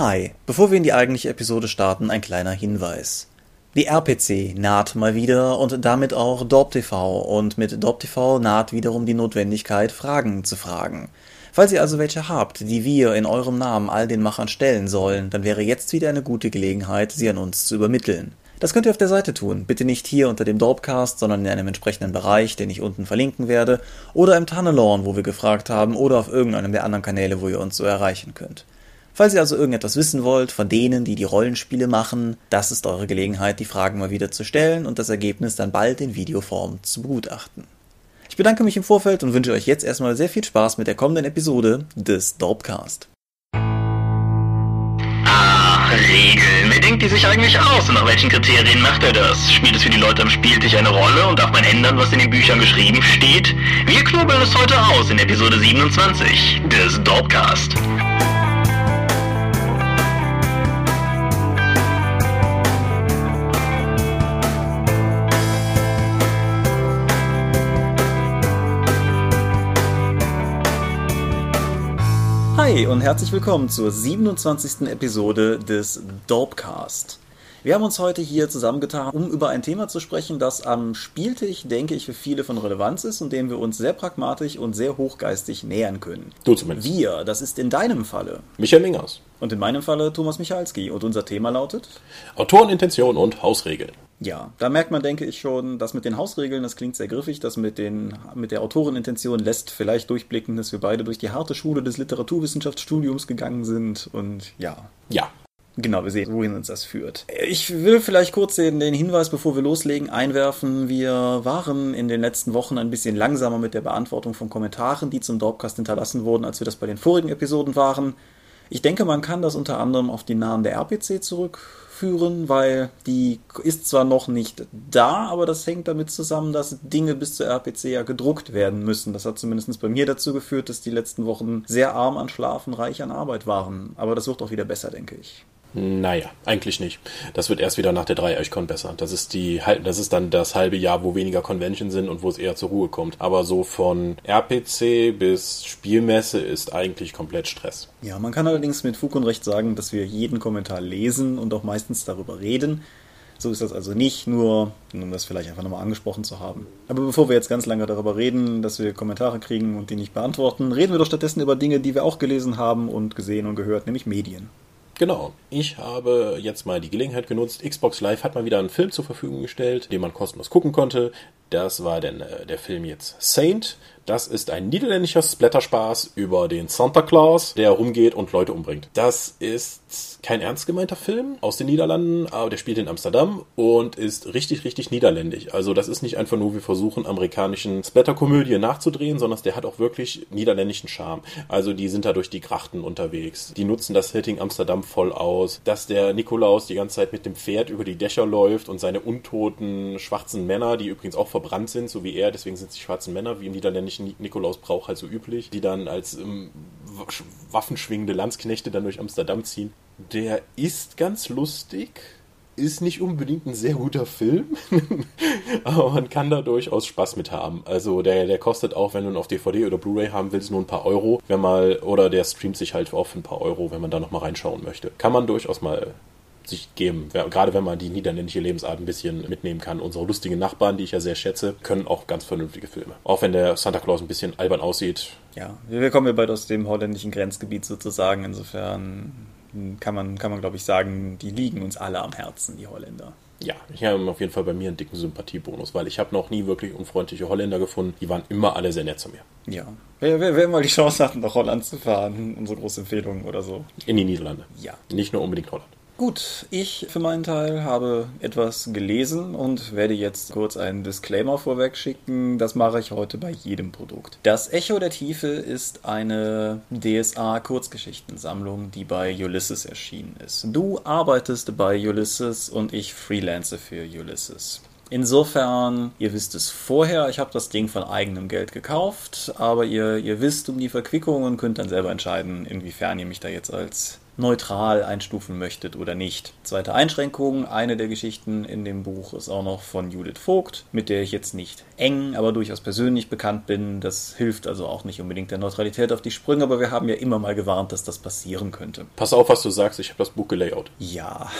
Hi, bevor wir in die eigentliche Episode starten, ein kleiner Hinweis. Die RPC naht mal wieder und damit auch DorpTV und mit DorpTV naht wiederum die Notwendigkeit, Fragen zu fragen. Falls ihr also welche habt, die wir in eurem Namen all den Machern stellen sollen, dann wäre jetzt wieder eine gute Gelegenheit, sie an uns zu übermitteln. Das könnt ihr auf der Seite tun. Bitte nicht hier unter dem Dorpcast, sondern in einem entsprechenden Bereich, den ich unten verlinken werde, oder im Tunnelorn, wo wir gefragt haben, oder auf irgendeinem der anderen Kanäle, wo ihr uns so erreichen könnt. Falls ihr also irgendetwas wissen wollt von denen, die die Rollenspiele machen, das ist eure Gelegenheit, die Fragen mal wieder zu stellen und das Ergebnis dann bald in Videoform zu begutachten. Ich bedanke mich im Vorfeld und wünsche euch jetzt erstmal sehr viel Spaß mit der kommenden Episode des Dorpcast. Ah, Regeln. Wer denkt die sich eigentlich aus und nach welchen Kriterien macht er das? Spielt es für die Leute am Spieltisch eine Rolle und darf man ändern, was in den Büchern geschrieben steht? Wir knobeln es heute aus in Episode 27 des Dorpcast. Hi und herzlich willkommen zur 27. Episode des Dorpcast. Wir haben uns heute hier zusammengetan, um über ein Thema zu sprechen, das am Spieltisch, denke ich, für viele von Relevanz ist und dem wir uns sehr pragmatisch und sehr hochgeistig nähern können. Du zumindest. Wir, das ist in deinem Falle. Michael Mingers. Und in meinem Falle Thomas Michalski. Und unser Thema lautet? Autorenintention und Hausregeln. Ja, da merkt man, denke ich schon, das mit den Hausregeln, das klingt sehr griffig, das mit, den, mit der Autorenintention lässt vielleicht durchblicken, dass wir beide durch die harte Schule des Literaturwissenschaftsstudiums gegangen sind und ja. Ja. Genau, wir sehen, wohin uns das führt. Ich will vielleicht kurz den, den Hinweis, bevor wir loslegen, einwerfen. Wir waren in den letzten Wochen ein bisschen langsamer mit der Beantwortung von Kommentaren, die zum Dorpcast hinterlassen wurden, als wir das bei den vorigen Episoden waren. Ich denke, man kann das unter anderem auf die Nahen der RPC zurückführen, weil die ist zwar noch nicht da, aber das hängt damit zusammen, dass Dinge bis zur RPC ja gedruckt werden müssen. Das hat zumindest bei mir dazu geführt, dass die letzten Wochen sehr arm an Schlafen, reich an Arbeit waren. Aber das wird auch wieder besser, denke ich. Naja, eigentlich nicht. Das wird erst wieder nach der Dreieichkon besser. Das ist die, das ist dann das halbe Jahr, wo weniger Convention sind und wo es eher zur Ruhe kommt. Aber so von RPC bis Spielmesse ist eigentlich komplett Stress. Ja, man kann allerdings mit Fug und Recht sagen, dass wir jeden Kommentar lesen und auch meistens darüber reden. So ist das also nicht, nur um das vielleicht einfach nochmal angesprochen zu haben. Aber bevor wir jetzt ganz lange darüber reden, dass wir Kommentare kriegen und die nicht beantworten, reden wir doch stattdessen über Dinge, die wir auch gelesen haben und gesehen und gehört, nämlich Medien. Genau. Ich habe jetzt mal die Gelegenheit genutzt. Xbox Live hat mal wieder einen Film zur Verfügung gestellt, den man kostenlos gucken konnte. Das war denn äh, der Film jetzt Saint. Das ist ein niederländischer Splatterspaß über den Santa Claus, der rumgeht und Leute umbringt. Das ist kein ernst gemeinter Film aus den Niederlanden, aber der spielt in Amsterdam und ist richtig, richtig niederländisch. Also das ist nicht einfach nur, wir versuchen amerikanischen Splatterkomödie nachzudrehen, sondern der hat auch wirklich niederländischen Charme. Also die sind da durch die Grachten unterwegs. Die nutzen das Setting Amsterdam voll aus. Dass der Nikolaus die ganze Zeit mit dem Pferd über die Dächer läuft und seine untoten schwarzen Männer, die übrigens auch verbrannt sind, so wie er, deswegen sind sie schwarzen Männer, wie im niederländischen Nikolausbrauch halt so üblich, die dann als ähm, waffenschwingende Landsknechte dann durch Amsterdam ziehen. Der ist ganz lustig, ist nicht unbedingt ein sehr guter Film, aber man kann da durchaus Spaß mit haben. Also der, der kostet auch, wenn du ihn auf DVD oder Blu-ray haben willst, nur ein paar Euro, wenn mal, oder der streamt sich halt auch für ein paar Euro, wenn man da nochmal reinschauen möchte. Kann man durchaus mal sich geben. Gerade wenn man die niederländische Lebensart ein bisschen mitnehmen kann. Unsere lustigen Nachbarn, die ich ja sehr schätze, können auch ganz vernünftige Filme. Auch wenn der Santa Claus ein bisschen albern aussieht. Ja, wir kommen ja bald aus dem holländischen Grenzgebiet sozusagen. Insofern kann man, kann man glaube ich, sagen, die liegen uns alle am Herzen, die Holländer. Ja, ich habe auf jeden Fall bei mir einen dicken Sympathiebonus, weil ich habe noch nie wirklich unfreundliche Holländer gefunden. Die waren immer alle sehr nett zu mir. Ja. Wer, wer, wer mal die Chance hat, nach Holland zu fahren, unsere große Empfehlung oder so. In die Niederlande. Ja. Nicht nur unbedingt Holland. Gut, ich für meinen Teil habe etwas gelesen und werde jetzt kurz einen Disclaimer vorweg schicken. Das mache ich heute bei jedem Produkt. Das Echo der Tiefe ist eine DSA-Kurzgeschichtensammlung, die bei Ulysses erschienen ist. Du arbeitest bei Ulysses und ich freelance für Ulysses. Insofern, ihr wisst es vorher, ich habe das Ding von eigenem Geld gekauft, aber ihr, ihr wisst um die Verquickung und könnt dann selber entscheiden, inwiefern ihr mich da jetzt als neutral einstufen möchtet oder nicht. Zweite Einschränkung, eine der Geschichten in dem Buch ist auch noch von Judith Vogt, mit der ich jetzt nicht eng, aber durchaus persönlich bekannt bin. Das hilft also auch nicht unbedingt der Neutralität auf die Sprünge, aber wir haben ja immer mal gewarnt, dass das passieren könnte. Pass auf, was du sagst, ich habe das Buch gelayoutet. Ja.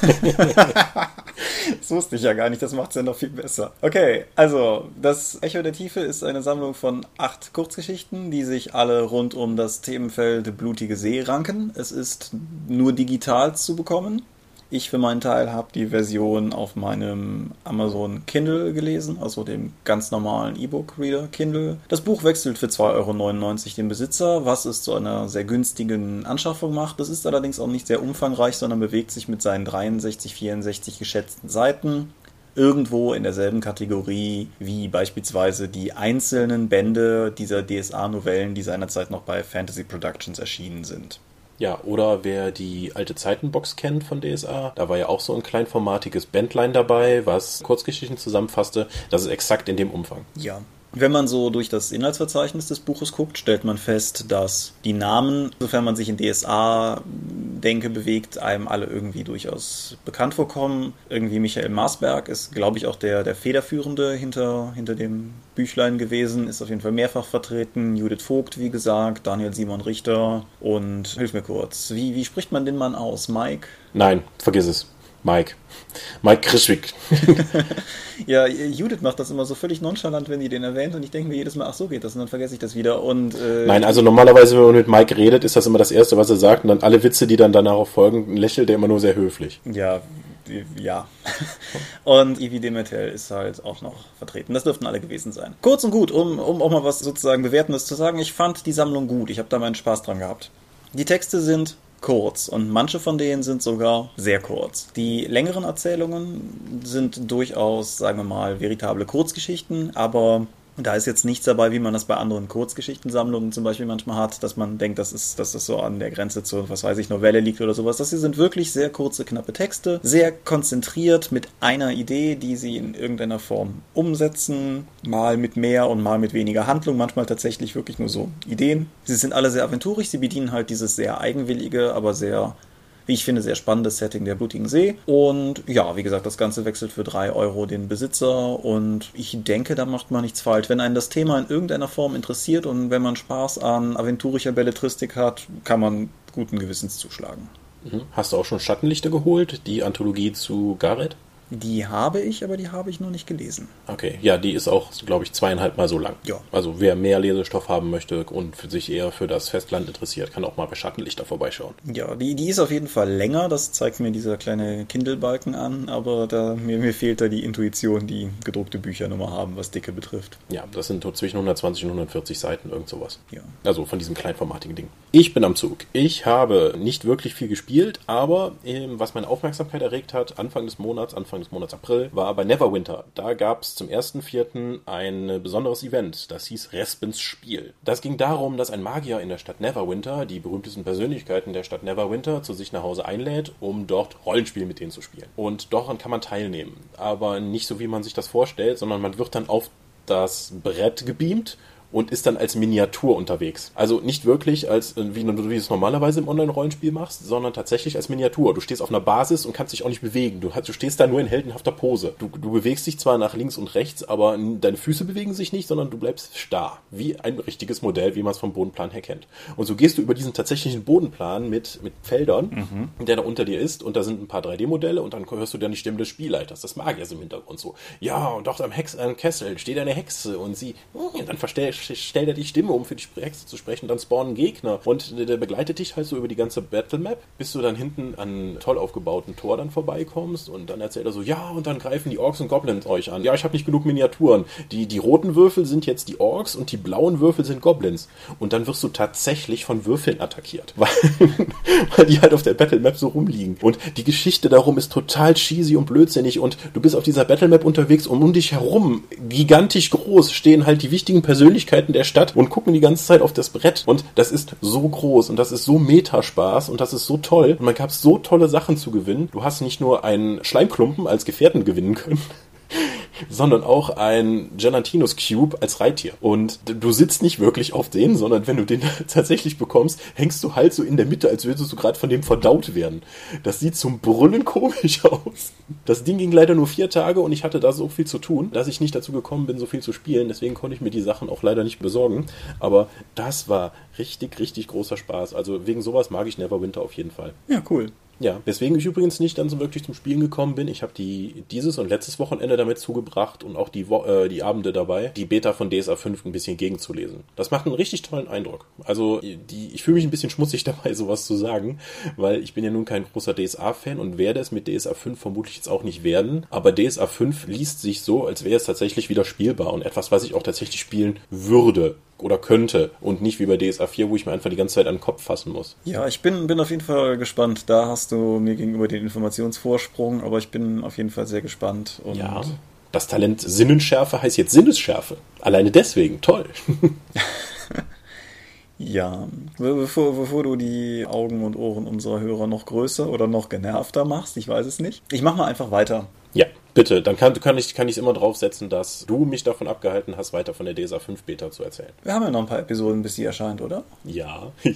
das wusste ich ja gar nicht, das macht es ja noch viel besser. Okay, also das Echo der Tiefe ist eine Sammlung von acht Kurzgeschichten, die sich alle rund um das Themenfeld Blutige See ranken. Es ist nur digital zu bekommen. Ich für meinen Teil habe die Version auf meinem Amazon Kindle gelesen, also dem ganz normalen E-Book-Reader Kindle. Das Buch wechselt für 2,99 Euro den Besitzer, was es zu einer sehr günstigen Anschaffung macht. Das ist allerdings auch nicht sehr umfangreich, sondern bewegt sich mit seinen 63, 64 geschätzten Seiten irgendwo in derselben Kategorie wie beispielsweise die einzelnen Bände dieser DSA-Novellen, die seinerzeit noch bei Fantasy Productions erschienen sind. Ja, oder wer die alte Zeitenbox kennt von DSA, da war ja auch so ein kleinformatiges Bandline dabei, was Kurzgeschichten zusammenfasste. Das ist exakt in dem Umfang. Ja, wenn man so durch das Inhaltsverzeichnis des Buches guckt, stellt man fest, dass die Namen, sofern man sich in DSA-Denke bewegt, einem alle irgendwie durchaus bekannt vorkommen. Irgendwie Michael Marsberg ist, glaube ich, auch der, der Federführende hinter, hinter dem Büchlein gewesen, ist auf jeden Fall mehrfach vertreten. Judith Vogt, wie gesagt, Daniel Simon Richter und hilf mir kurz, wie, wie spricht man den Mann aus? Mike? Nein, vergiss es. Mike. Mike Krischwick. ja, Judith macht das immer so völlig nonchalant, wenn die den erwähnt und ich denke mir jedes Mal, ach so geht das und dann vergesse ich das wieder und äh, Nein, also normalerweise, wenn man mit Mike redet, ist das immer das Erste, was er sagt und dann alle Witze, die dann danach folgen, lächelt er immer nur sehr höflich. Ja, ja. Und Ivy Demetel ist halt auch noch vertreten. Das dürften alle gewesen sein. Kurz und gut, um, um auch mal was sozusagen Bewertendes zu sagen, ich fand die Sammlung gut. Ich habe da meinen Spaß dran gehabt. Die Texte sind kurz und manche von denen sind sogar sehr kurz. Die längeren Erzählungen sind durchaus, sagen wir mal, veritable Kurzgeschichten, aber da ist jetzt nichts dabei, wie man das bei anderen Kurzgeschichtensammlungen zum Beispiel manchmal hat, dass man denkt, dass, ist, dass das so an der Grenze zur, was weiß ich, Novelle liegt oder sowas. Das hier sind wirklich sehr kurze, knappe Texte, sehr konzentriert mit einer Idee, die sie in irgendeiner Form umsetzen, mal mit mehr und mal mit weniger Handlung, manchmal tatsächlich wirklich nur so Ideen. Sie sind alle sehr aventurisch, sie bedienen halt dieses sehr eigenwillige, aber sehr wie ich finde, sehr spannendes Setting der Blutigen See. Und ja, wie gesagt, das Ganze wechselt für drei Euro den Besitzer und ich denke, da macht man nichts falsch. Wenn einen das Thema in irgendeiner Form interessiert und wenn man Spaß an aventurischer Belletristik hat, kann man guten Gewissens zuschlagen. Hast du auch schon Schattenlichter geholt, die Anthologie zu Gareth? Die habe ich, aber die habe ich noch nicht gelesen. Okay, ja, die ist auch, glaube ich, zweieinhalb Mal so lang. Ja. Also wer mehr Lesestoff haben möchte und für sich eher für das Festland interessiert, kann auch mal bei Schattenlichter vorbeischauen. Ja, die, die ist auf jeden Fall länger, das zeigt mir dieser kleine Kindle-Balken an, aber da, mir, mir fehlt da die Intuition, die gedruckte Bücher nochmal haben, was Dicke betrifft. Ja, das sind zwischen 120 und 140 Seiten, irgend sowas. Ja. Also von diesem kleinformatigen Ding. Ich bin am Zug. Ich habe nicht wirklich viel gespielt, aber ähm, was meine Aufmerksamkeit erregt hat, Anfang des Monats, Anfang des Monats April, war bei Neverwinter. Da gab es zum 1.4. ein besonderes Event, das hieß Respens Spiel. Das ging darum, dass ein Magier in der Stadt Neverwinter die berühmtesten Persönlichkeiten der Stadt Neverwinter zu sich nach Hause einlädt, um dort Rollenspiel mit denen zu spielen. Und daran kann man teilnehmen. Aber nicht so, wie man sich das vorstellt, sondern man wird dann auf das Brett gebeamt und ist dann als Miniatur unterwegs. Also nicht wirklich als äh, wie, du es normalerweise im Online-Rollenspiel machst, sondern tatsächlich als Miniatur. Du stehst auf einer Basis und kannst dich auch nicht bewegen. Du, du stehst da nur in heldenhafter Pose. Du, du bewegst dich zwar nach links und rechts, aber deine Füße bewegen sich nicht, sondern du bleibst starr. Wie ein richtiges Modell, wie man es vom Bodenplan her kennt. Und so gehst du über diesen tatsächlichen Bodenplan mit, mit Feldern, mhm. der da unter dir ist und da sind ein paar 3D-Modelle und dann hörst du dann die Stimme des Spielleiters, des Magiers im Hintergrund so. Ja, und dort am Hex am Kessel steht eine Hexe und sie, und dann verstellt stellt er die Stimme um für die Hexe zu sprechen, dann spawnen Gegner und der begleitet dich halt so über die ganze Battle Map, bis du dann hinten an toll aufgebauten Tor dann vorbeikommst und dann erzählt er so, ja, und dann greifen die Orks und Goblins euch an. Ja, ich habe nicht genug Miniaturen. Die, die roten Würfel sind jetzt die Orks und die blauen Würfel sind Goblins. Und dann wirst du tatsächlich von Würfeln attackiert, weil, weil die halt auf der Battle Map so rumliegen. Und die Geschichte darum ist total cheesy und blödsinnig und du bist auf dieser Battle Map unterwegs und um dich herum, gigantisch groß, stehen halt die wichtigen Persönlichkeiten der Stadt und gucken die ganze Zeit auf das Brett. Und das ist so groß und das ist so Metaspaß und das ist so toll. Und man gab so tolle Sachen zu gewinnen. Du hast nicht nur einen Schleimklumpen als Gefährten gewinnen können, sondern auch ein Gelatinus Cube als Reittier. Und du sitzt nicht wirklich auf den, sondern wenn du den tatsächlich bekommst, hängst du halt so in der Mitte, als würdest du gerade von dem verdaut werden. Das sieht zum Brüllen komisch aus. Das Ding ging leider nur vier Tage und ich hatte da so viel zu tun, dass ich nicht dazu gekommen bin, so viel zu spielen. Deswegen konnte ich mir die Sachen auch leider nicht besorgen. Aber das war richtig, richtig großer Spaß. Also wegen sowas mag ich Neverwinter auf jeden Fall. Ja, cool. Ja, weswegen ich übrigens nicht dann so wirklich zum Spielen gekommen bin. Ich habe die dieses und letztes Wochenende damit zugebracht und auch die, Wo äh, die Abende dabei, die Beta von DSA 5 ein bisschen gegenzulesen. Das macht einen richtig tollen Eindruck. Also die, ich fühle mich ein bisschen schmutzig dabei, sowas zu sagen, weil ich bin ja nun kein großer DSA-Fan und werde es mit DSA 5 vermutlich jetzt auch nicht werden. Aber DSA 5 liest sich so, als wäre es tatsächlich wieder spielbar und etwas, was ich auch tatsächlich spielen würde oder könnte und nicht wie bei DSA 4, wo ich mir einfach die ganze Zeit an den Kopf fassen muss. Ja, ich bin, bin auf jeden Fall gespannt. Da hast du mir gegenüber den Informationsvorsprung, aber ich bin auf jeden Fall sehr gespannt. Und ja, das Talent Sinnenschärfe heißt jetzt Sinnesschärfe. Alleine deswegen, toll. ja, bevor, bevor du die Augen und Ohren unserer Hörer noch größer oder noch genervter machst, ich weiß es nicht. Ich mach mal einfach weiter. Ja. Bitte, dann kann, kann ich kann ich immer draufsetzen, dass du mich davon abgehalten hast, weiter von der DSA 5 Beta zu erzählen. Wir haben ja noch ein paar Episoden, bis sie erscheint, oder? Ja.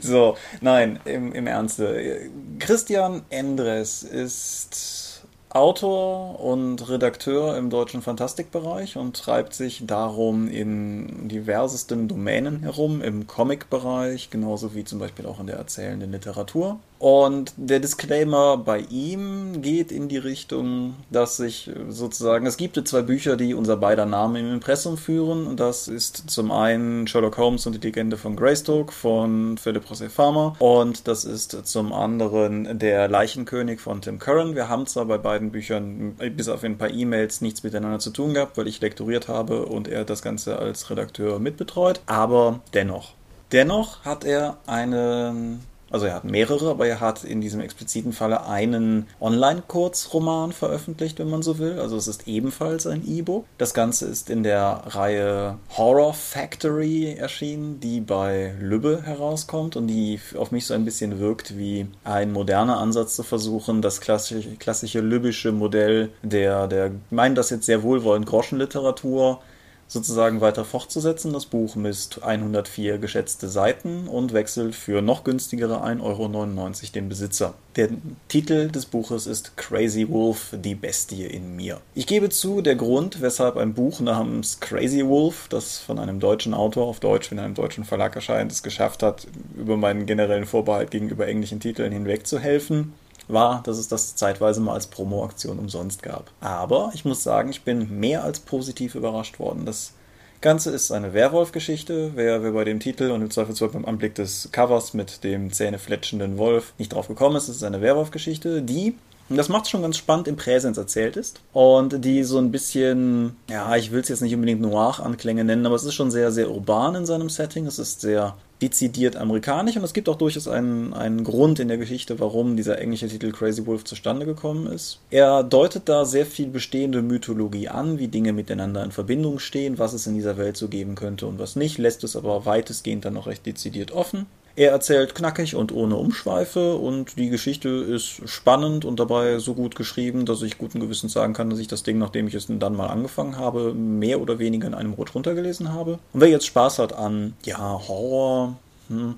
so, nein, im, im Ernste. Christian Endres ist Autor und Redakteur im deutschen Fantastikbereich und treibt sich darum in diversesten Domänen herum, im Comic-Bereich, genauso wie zum Beispiel auch in der erzählenden Literatur. Und der Disclaimer bei ihm geht in die Richtung, dass sich sozusagen, es gibt zwei Bücher, die unser beider Namen im Impressum führen. Das ist zum einen Sherlock Holmes und die Legende von Greystoke von Philip José Farmer und das ist zum anderen der Leichenkönig von Tim Curran. Wir haben zwar bei beiden Büchern bis auf ein paar E-Mails nichts miteinander zu tun gehabt, weil ich lektoriert habe und er das Ganze als Redakteur mitbetreut, aber dennoch. Dennoch hat er einen also er hat mehrere, aber er hat in diesem expliziten Falle einen Online-Kurzroman veröffentlicht, wenn man so will. Also es ist ebenfalls ein E-Book. Das Ganze ist in der Reihe Horror Factory erschienen, die bei Lübbe herauskommt und die auf mich so ein bisschen wirkt wie ein moderner Ansatz zu versuchen, das klassische, klassische lübbische Modell der, der, meinen das jetzt sehr wohlwollend Groschenliteratur sozusagen weiter fortzusetzen. Das Buch misst 104 geschätzte Seiten und wechselt für noch günstigere 1,99 Euro den Besitzer. Der Titel des Buches ist Crazy Wolf, die Bestie in mir. Ich gebe zu, der Grund, weshalb ein Buch namens Crazy Wolf, das von einem deutschen Autor auf Deutsch in einem deutschen Verlag erscheint, es geschafft hat, über meinen generellen Vorbehalt gegenüber englischen Titeln hinweg zu helfen, war, dass es das zeitweise mal als Promo-Aktion umsonst gab. Aber ich muss sagen, ich bin mehr als positiv überrascht worden. Das Ganze ist eine Werwolf-Geschichte. Wer, wer bei dem Titel und im Zweifelsfall beim Anblick des Covers mit dem zähnefletschenden Wolf nicht drauf gekommen ist, ist eine Werwolf-Geschichte, die das macht es schon ganz spannend im Präsens erzählt ist. Und die so ein bisschen, ja, ich will es jetzt nicht unbedingt Noir-Anklänge nennen, aber es ist schon sehr, sehr urban in seinem Setting. Es ist sehr dezidiert amerikanisch und es gibt auch durchaus einen, einen Grund in der Geschichte, warum dieser englische Titel Crazy Wolf zustande gekommen ist. Er deutet da sehr viel bestehende Mythologie an, wie Dinge miteinander in Verbindung stehen, was es in dieser Welt so geben könnte und was nicht, lässt es aber weitestgehend dann noch recht dezidiert offen. Er erzählt knackig und ohne Umschweife und die Geschichte ist spannend und dabei so gut geschrieben, dass ich guten Gewissens sagen kann, dass ich das Ding, nachdem ich es dann mal angefangen habe, mehr oder weniger in einem Rutsch runtergelesen habe. Und wer jetzt Spaß hat an, ja, Horror, hm,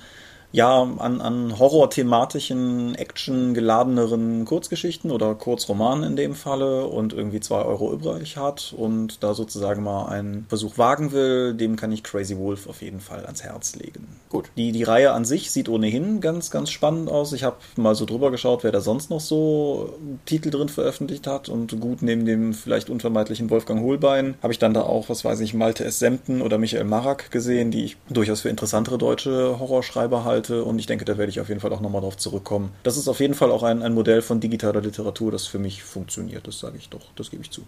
ja, an, an horror-thematischen, action-geladeneren Kurzgeschichten oder Kurzromanen in dem Falle und irgendwie zwei Euro übrig hat und da sozusagen mal einen Versuch wagen will, dem kann ich Crazy Wolf auf jeden Fall ans Herz legen. Gut. Die, die Reihe an sich sieht ohnehin ganz, ganz spannend aus. Ich habe mal so drüber geschaut, wer da sonst noch so Titel drin veröffentlicht hat und gut neben dem vielleicht unvermeidlichen Wolfgang Hohlbein habe ich dann da auch, was weiß ich, Malte S. Semten oder Michael Marak gesehen, die ich durchaus für interessantere deutsche Horrorschreiber halte halte und ich denke, da werde ich auf jeden Fall auch nochmal drauf zurückkommen. Das ist auf jeden Fall auch ein, ein Modell von digitaler Literatur, das für mich funktioniert, das sage ich doch, das gebe ich zu.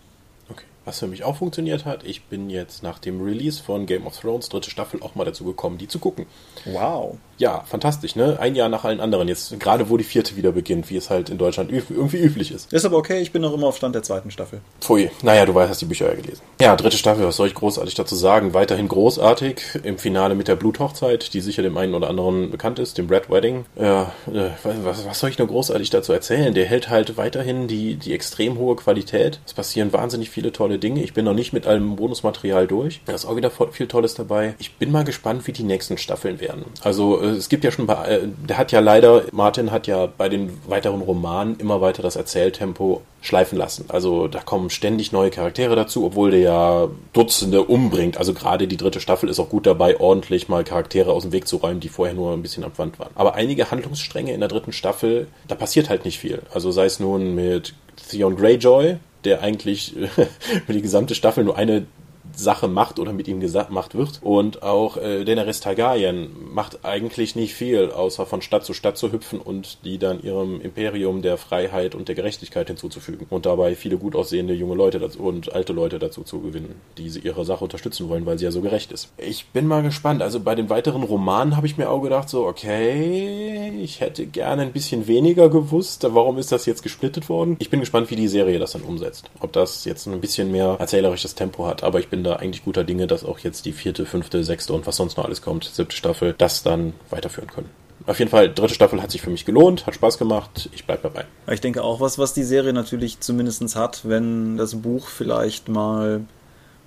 Okay. Was für mich auch funktioniert hat, ich bin jetzt nach dem Release von Game of Thrones dritte Staffel auch mal dazu gekommen, die zu gucken. Wow. Ja, fantastisch, ne? Ein Jahr nach allen anderen. Jetzt gerade wo die vierte wieder beginnt, wie es halt in Deutschland irgendwie üblich ist. Ist aber okay, ich bin noch immer auf Stand der zweiten Staffel. Pfui. Naja, du weißt, hast die Bücher ja gelesen. Ja, dritte Staffel, was soll ich großartig dazu sagen? Weiterhin großartig. Im Finale mit der Bluthochzeit, die sicher dem einen oder anderen bekannt ist, dem Red Wedding. Ja, äh, was, was soll ich nur großartig dazu erzählen? Der hält halt weiterhin die, die extrem hohe Qualität. Es passieren wahnsinnig viele tolle Dinge. Ich bin noch nicht mit allem Bonusmaterial durch. Da ist auch wieder viel Tolles dabei. Ich bin mal gespannt, wie die nächsten Staffeln werden. Also äh, es gibt ja schon, äh, der hat ja leider, Martin hat ja bei den weiteren Romanen immer weiter das Erzähltempo schleifen lassen. Also da kommen ständig neue Charaktere dazu, obwohl der ja Dutzende umbringt. Also gerade die dritte Staffel ist auch gut dabei, ordentlich mal Charaktere aus dem Weg zu räumen, die vorher nur ein bisschen am Wand waren. Aber einige Handlungsstränge in der dritten Staffel, da passiert halt nicht viel. Also sei es nun mit Theon Greyjoy, der eigentlich für die gesamte Staffel nur eine Sache macht oder mit ihm gemacht wird. Und auch äh, Daenerys Targaryen macht eigentlich nicht viel, außer von Stadt zu Stadt zu hüpfen und die dann ihrem Imperium der Freiheit und der Gerechtigkeit hinzuzufügen. Und dabei viele gut aussehende junge Leute dazu und alte Leute dazu zu gewinnen, die ihre Sache unterstützen wollen, weil sie ja so gerecht ist. Ich bin mal gespannt. Also bei den weiteren Romanen habe ich mir auch gedacht, so, okay, ich hätte gerne ein bisschen weniger gewusst. Warum ist das jetzt gesplittet worden? Ich bin gespannt, wie die Serie das dann umsetzt. Ob das jetzt ein bisschen mehr erzählerisches Tempo hat. Aber ich bin da eigentlich guter Dinge, dass auch jetzt die vierte, fünfte, sechste und was sonst noch alles kommt, siebte Staffel, das dann weiterführen können. Auf jeden Fall, dritte Staffel hat sich für mich gelohnt, hat Spaß gemacht, ich bleib dabei. Ich denke auch, was, was die Serie natürlich zumindest hat, wenn das Buch vielleicht mal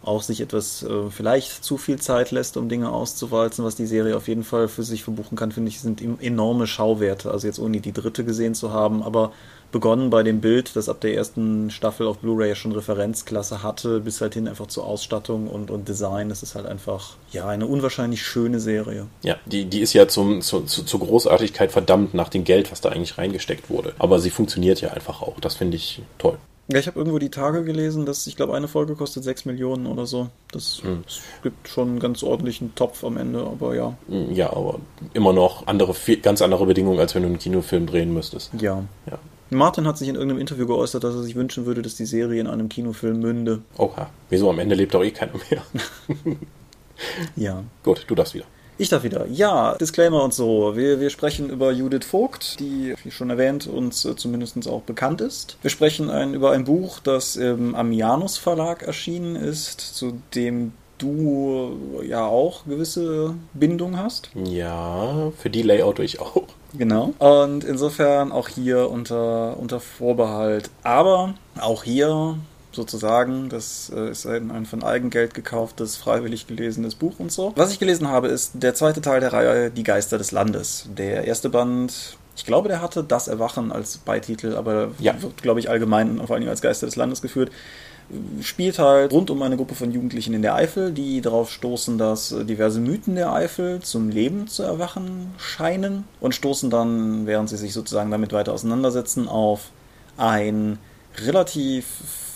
auch sich etwas äh, vielleicht zu viel Zeit lässt, um Dinge auszuwalzen, was die Serie auf jeden Fall für sich verbuchen kann, finde ich, sind enorme Schauwerte. Also jetzt ohne die dritte gesehen zu haben, aber begonnen bei dem Bild, das ab der ersten Staffel auf Blu-ray schon Referenzklasse hatte, bis halt hin einfach zur Ausstattung und, und Design. Das ist halt einfach, ja, eine unwahrscheinlich schöne Serie. Ja, die, die ist ja zum, zu, zu, zur Großartigkeit verdammt nach dem Geld, was da eigentlich reingesteckt wurde. Aber sie funktioniert ja einfach auch. Das finde ich toll. Ja, ich habe irgendwo die Tage gelesen, dass ich glaube, eine Folge kostet 6 Millionen oder so. Das mhm. gibt schon einen ganz ordentlichen Topf am Ende, aber ja. Hm, ja, aber immer noch andere, ganz andere Bedingungen, als wenn du einen Kinofilm drehen müsstest. Ja. ja. Martin hat sich in irgendeinem Interview geäußert, dass er sich wünschen würde, dass die Serie in einem Kinofilm münde. Oha. Wieso? Am Ende lebt doch eh keiner mehr. ja. Gut, du darfst wieder. Ich darf wieder. Ja, Disclaimer und so. Wir, wir sprechen über Judith Vogt, die, wie schon erwähnt, uns äh, zumindest auch bekannt ist. Wir sprechen ein, über ein Buch, das im Amianus Verlag erschienen ist, zu dem du ja auch gewisse Bindung hast. Ja, für die Layout ich auch. Genau. Und insofern auch hier unter, unter Vorbehalt. Aber auch hier sozusagen, das äh, ist ein, ein von Eigengeld gekauftes, freiwillig gelesenes Buch und so. Was ich gelesen habe, ist der zweite Teil der Reihe Die Geister des Landes. Der erste Band ich glaube, der hatte Das Erwachen als Beititel, aber ja. wird, glaube ich, allgemein vor allem als Geister des Landes geführt spielt halt rund um eine Gruppe von Jugendlichen in der Eifel, die darauf stoßen, dass diverse Mythen der Eifel zum Leben zu erwachen scheinen und stoßen dann, während sie sich sozusagen damit weiter auseinandersetzen, auf ein relativ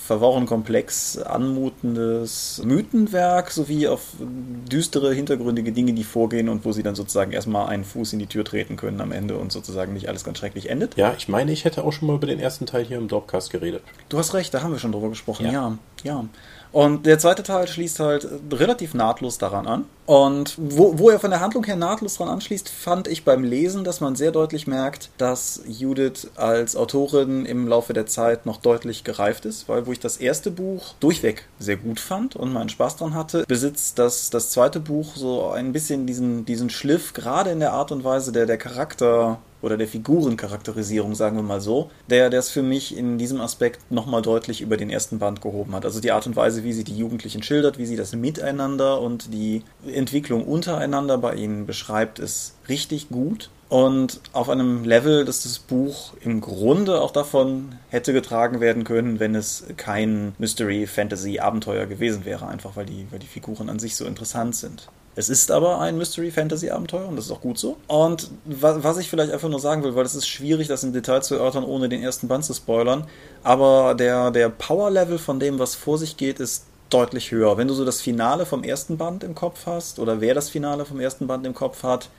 verworren komplex anmutendes Mythenwerk sowie auf düstere, hintergründige Dinge, die vorgehen und wo sie dann sozusagen erstmal einen Fuß in die Tür treten können am Ende und sozusagen nicht alles ganz schrecklich endet. Ja, ich meine, ich hätte auch schon mal über den ersten Teil hier im Dropcast geredet. Du hast recht, da haben wir schon drüber gesprochen, ja. ja. ja. Und der zweite Teil schließt halt relativ nahtlos daran an. Und wo, wo er von der Handlung her nahtlos daran anschließt, fand ich beim Lesen, dass man sehr deutlich merkt, dass Judith als Autorin im Laufe der Zeit noch deutlich gereift ist, weil wo ich das erste Buch durchweg sehr gut fand und meinen Spaß dran hatte, besitzt das, das zweite Buch so ein bisschen diesen, diesen Schliff, gerade in der Art und Weise der, der Charakter oder der Figurencharakterisierung, sagen wir mal so, der es für mich in diesem Aspekt nochmal deutlich über den ersten Band gehoben hat. Also die Art und Weise, wie sie die Jugendlichen schildert, wie sie das Miteinander und die Entwicklung untereinander bei ihnen beschreibt, ist richtig gut. Und auf einem Level, dass das Buch im Grunde auch davon hätte getragen werden können, wenn es kein Mystery-Fantasy-Abenteuer gewesen wäre, einfach weil die, weil die Figuren an sich so interessant sind. Es ist aber ein Mystery-Fantasy-Abenteuer und das ist auch gut so. Und was ich vielleicht einfach nur sagen will, weil es ist schwierig, das im Detail zu erörtern, ohne den ersten Band zu spoilern, aber der, der Power-Level von dem, was vor sich geht, ist deutlich höher. Wenn du so das Finale vom ersten Band im Kopf hast, oder wer das Finale vom ersten Band im Kopf hat,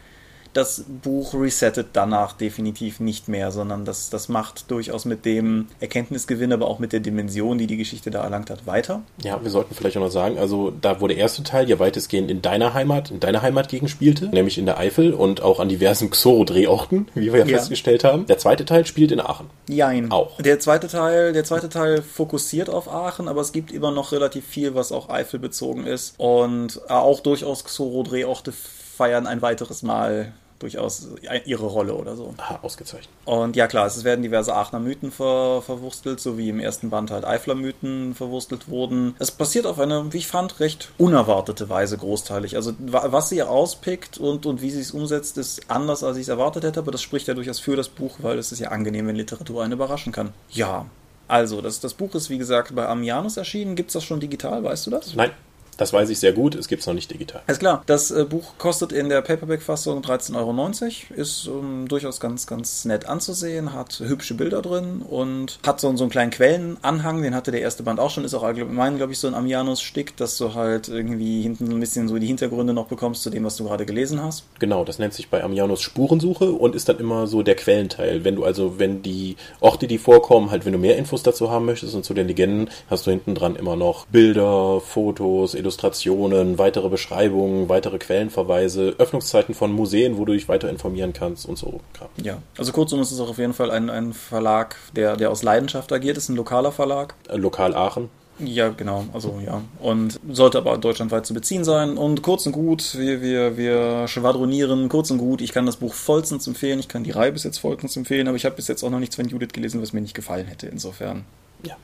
das Buch resettet danach definitiv nicht mehr, sondern das, das macht durchaus mit dem Erkenntnisgewinn, aber auch mit der Dimension, die die Geschichte da erlangt hat, weiter. Ja, wir sollten vielleicht auch noch sagen, also da wo der erste Teil ja weitestgehend in deiner Heimat, in deiner Heimatgegend spielte, nämlich in der Eifel und auch an diversen Xoro-Drehorten, wie wir ja, ja, festgestellt haben. Der zweite Teil spielt in Aachen. Jein. Auch. Der zweite Teil, der zweite Teil fokussiert auf Aachen, aber es gibt immer noch relativ viel, was auch Eifel bezogen ist und auch durchaus Xoro-Drehorte feiern ein weiteres Mal durchaus ihre Rolle oder so. Aha, ausgezeichnet. Und ja klar, es werden diverse Aachener Mythen ver verwurstelt, so wie im ersten Band halt Eifler Mythen verwurstelt wurden. Es passiert auf eine, wie ich fand, recht unerwartete Weise großteilig. Also was sie auspickt und, und wie sie es umsetzt, ist anders, als ich es erwartet hätte, aber das spricht ja durchaus für das Buch, weil es ist ja angenehm, wenn Literatur einen überraschen kann. Ja, also, das, das Buch ist wie gesagt bei Amianus erschienen. Gibt es das schon digital, weißt du das? Nein. Das weiß ich sehr gut, es gibt es noch nicht digital. Alles klar. Das äh, Buch kostet in der Paperback-Fassung 13,90 Euro. Ist ähm, durchaus ganz, ganz nett anzusehen, hat hübsche Bilder drin und hat so, so einen kleinen Quellenanhang, den hatte der erste Band auch schon. Ist auch allgemein, glaube ich, so ein Amianus-Stick, dass du halt irgendwie hinten so ein bisschen so die Hintergründe noch bekommst zu dem, was du gerade gelesen hast. Genau, das nennt sich bei Amianus Spurensuche und ist dann immer so der Quellenteil. Wenn du also, wenn die Orte, die vorkommen, halt, wenn du mehr Infos dazu haben möchtest und zu den Legenden, hast du hinten dran immer noch Bilder, Fotos, Illustrationen, weitere Beschreibungen, weitere Quellenverweise, Öffnungszeiten von Museen, wo du dich weiter informieren kannst und so. Ja, also kurzum ist es auch auf jeden Fall ein, ein Verlag, der, der aus Leidenschaft agiert, ist ein lokaler Verlag. Äh, lokal Aachen. Ja, genau, also ja. Und sollte aber deutschlandweit zu beziehen sein. Und kurz und gut, wir, wir, wir schwadronieren kurz und gut. Ich kann das Buch vollstens empfehlen, ich kann die Reihe bis jetzt vollstens empfehlen, aber ich habe bis jetzt auch noch nichts von Judith gelesen, was mir nicht gefallen hätte, insofern. Ja.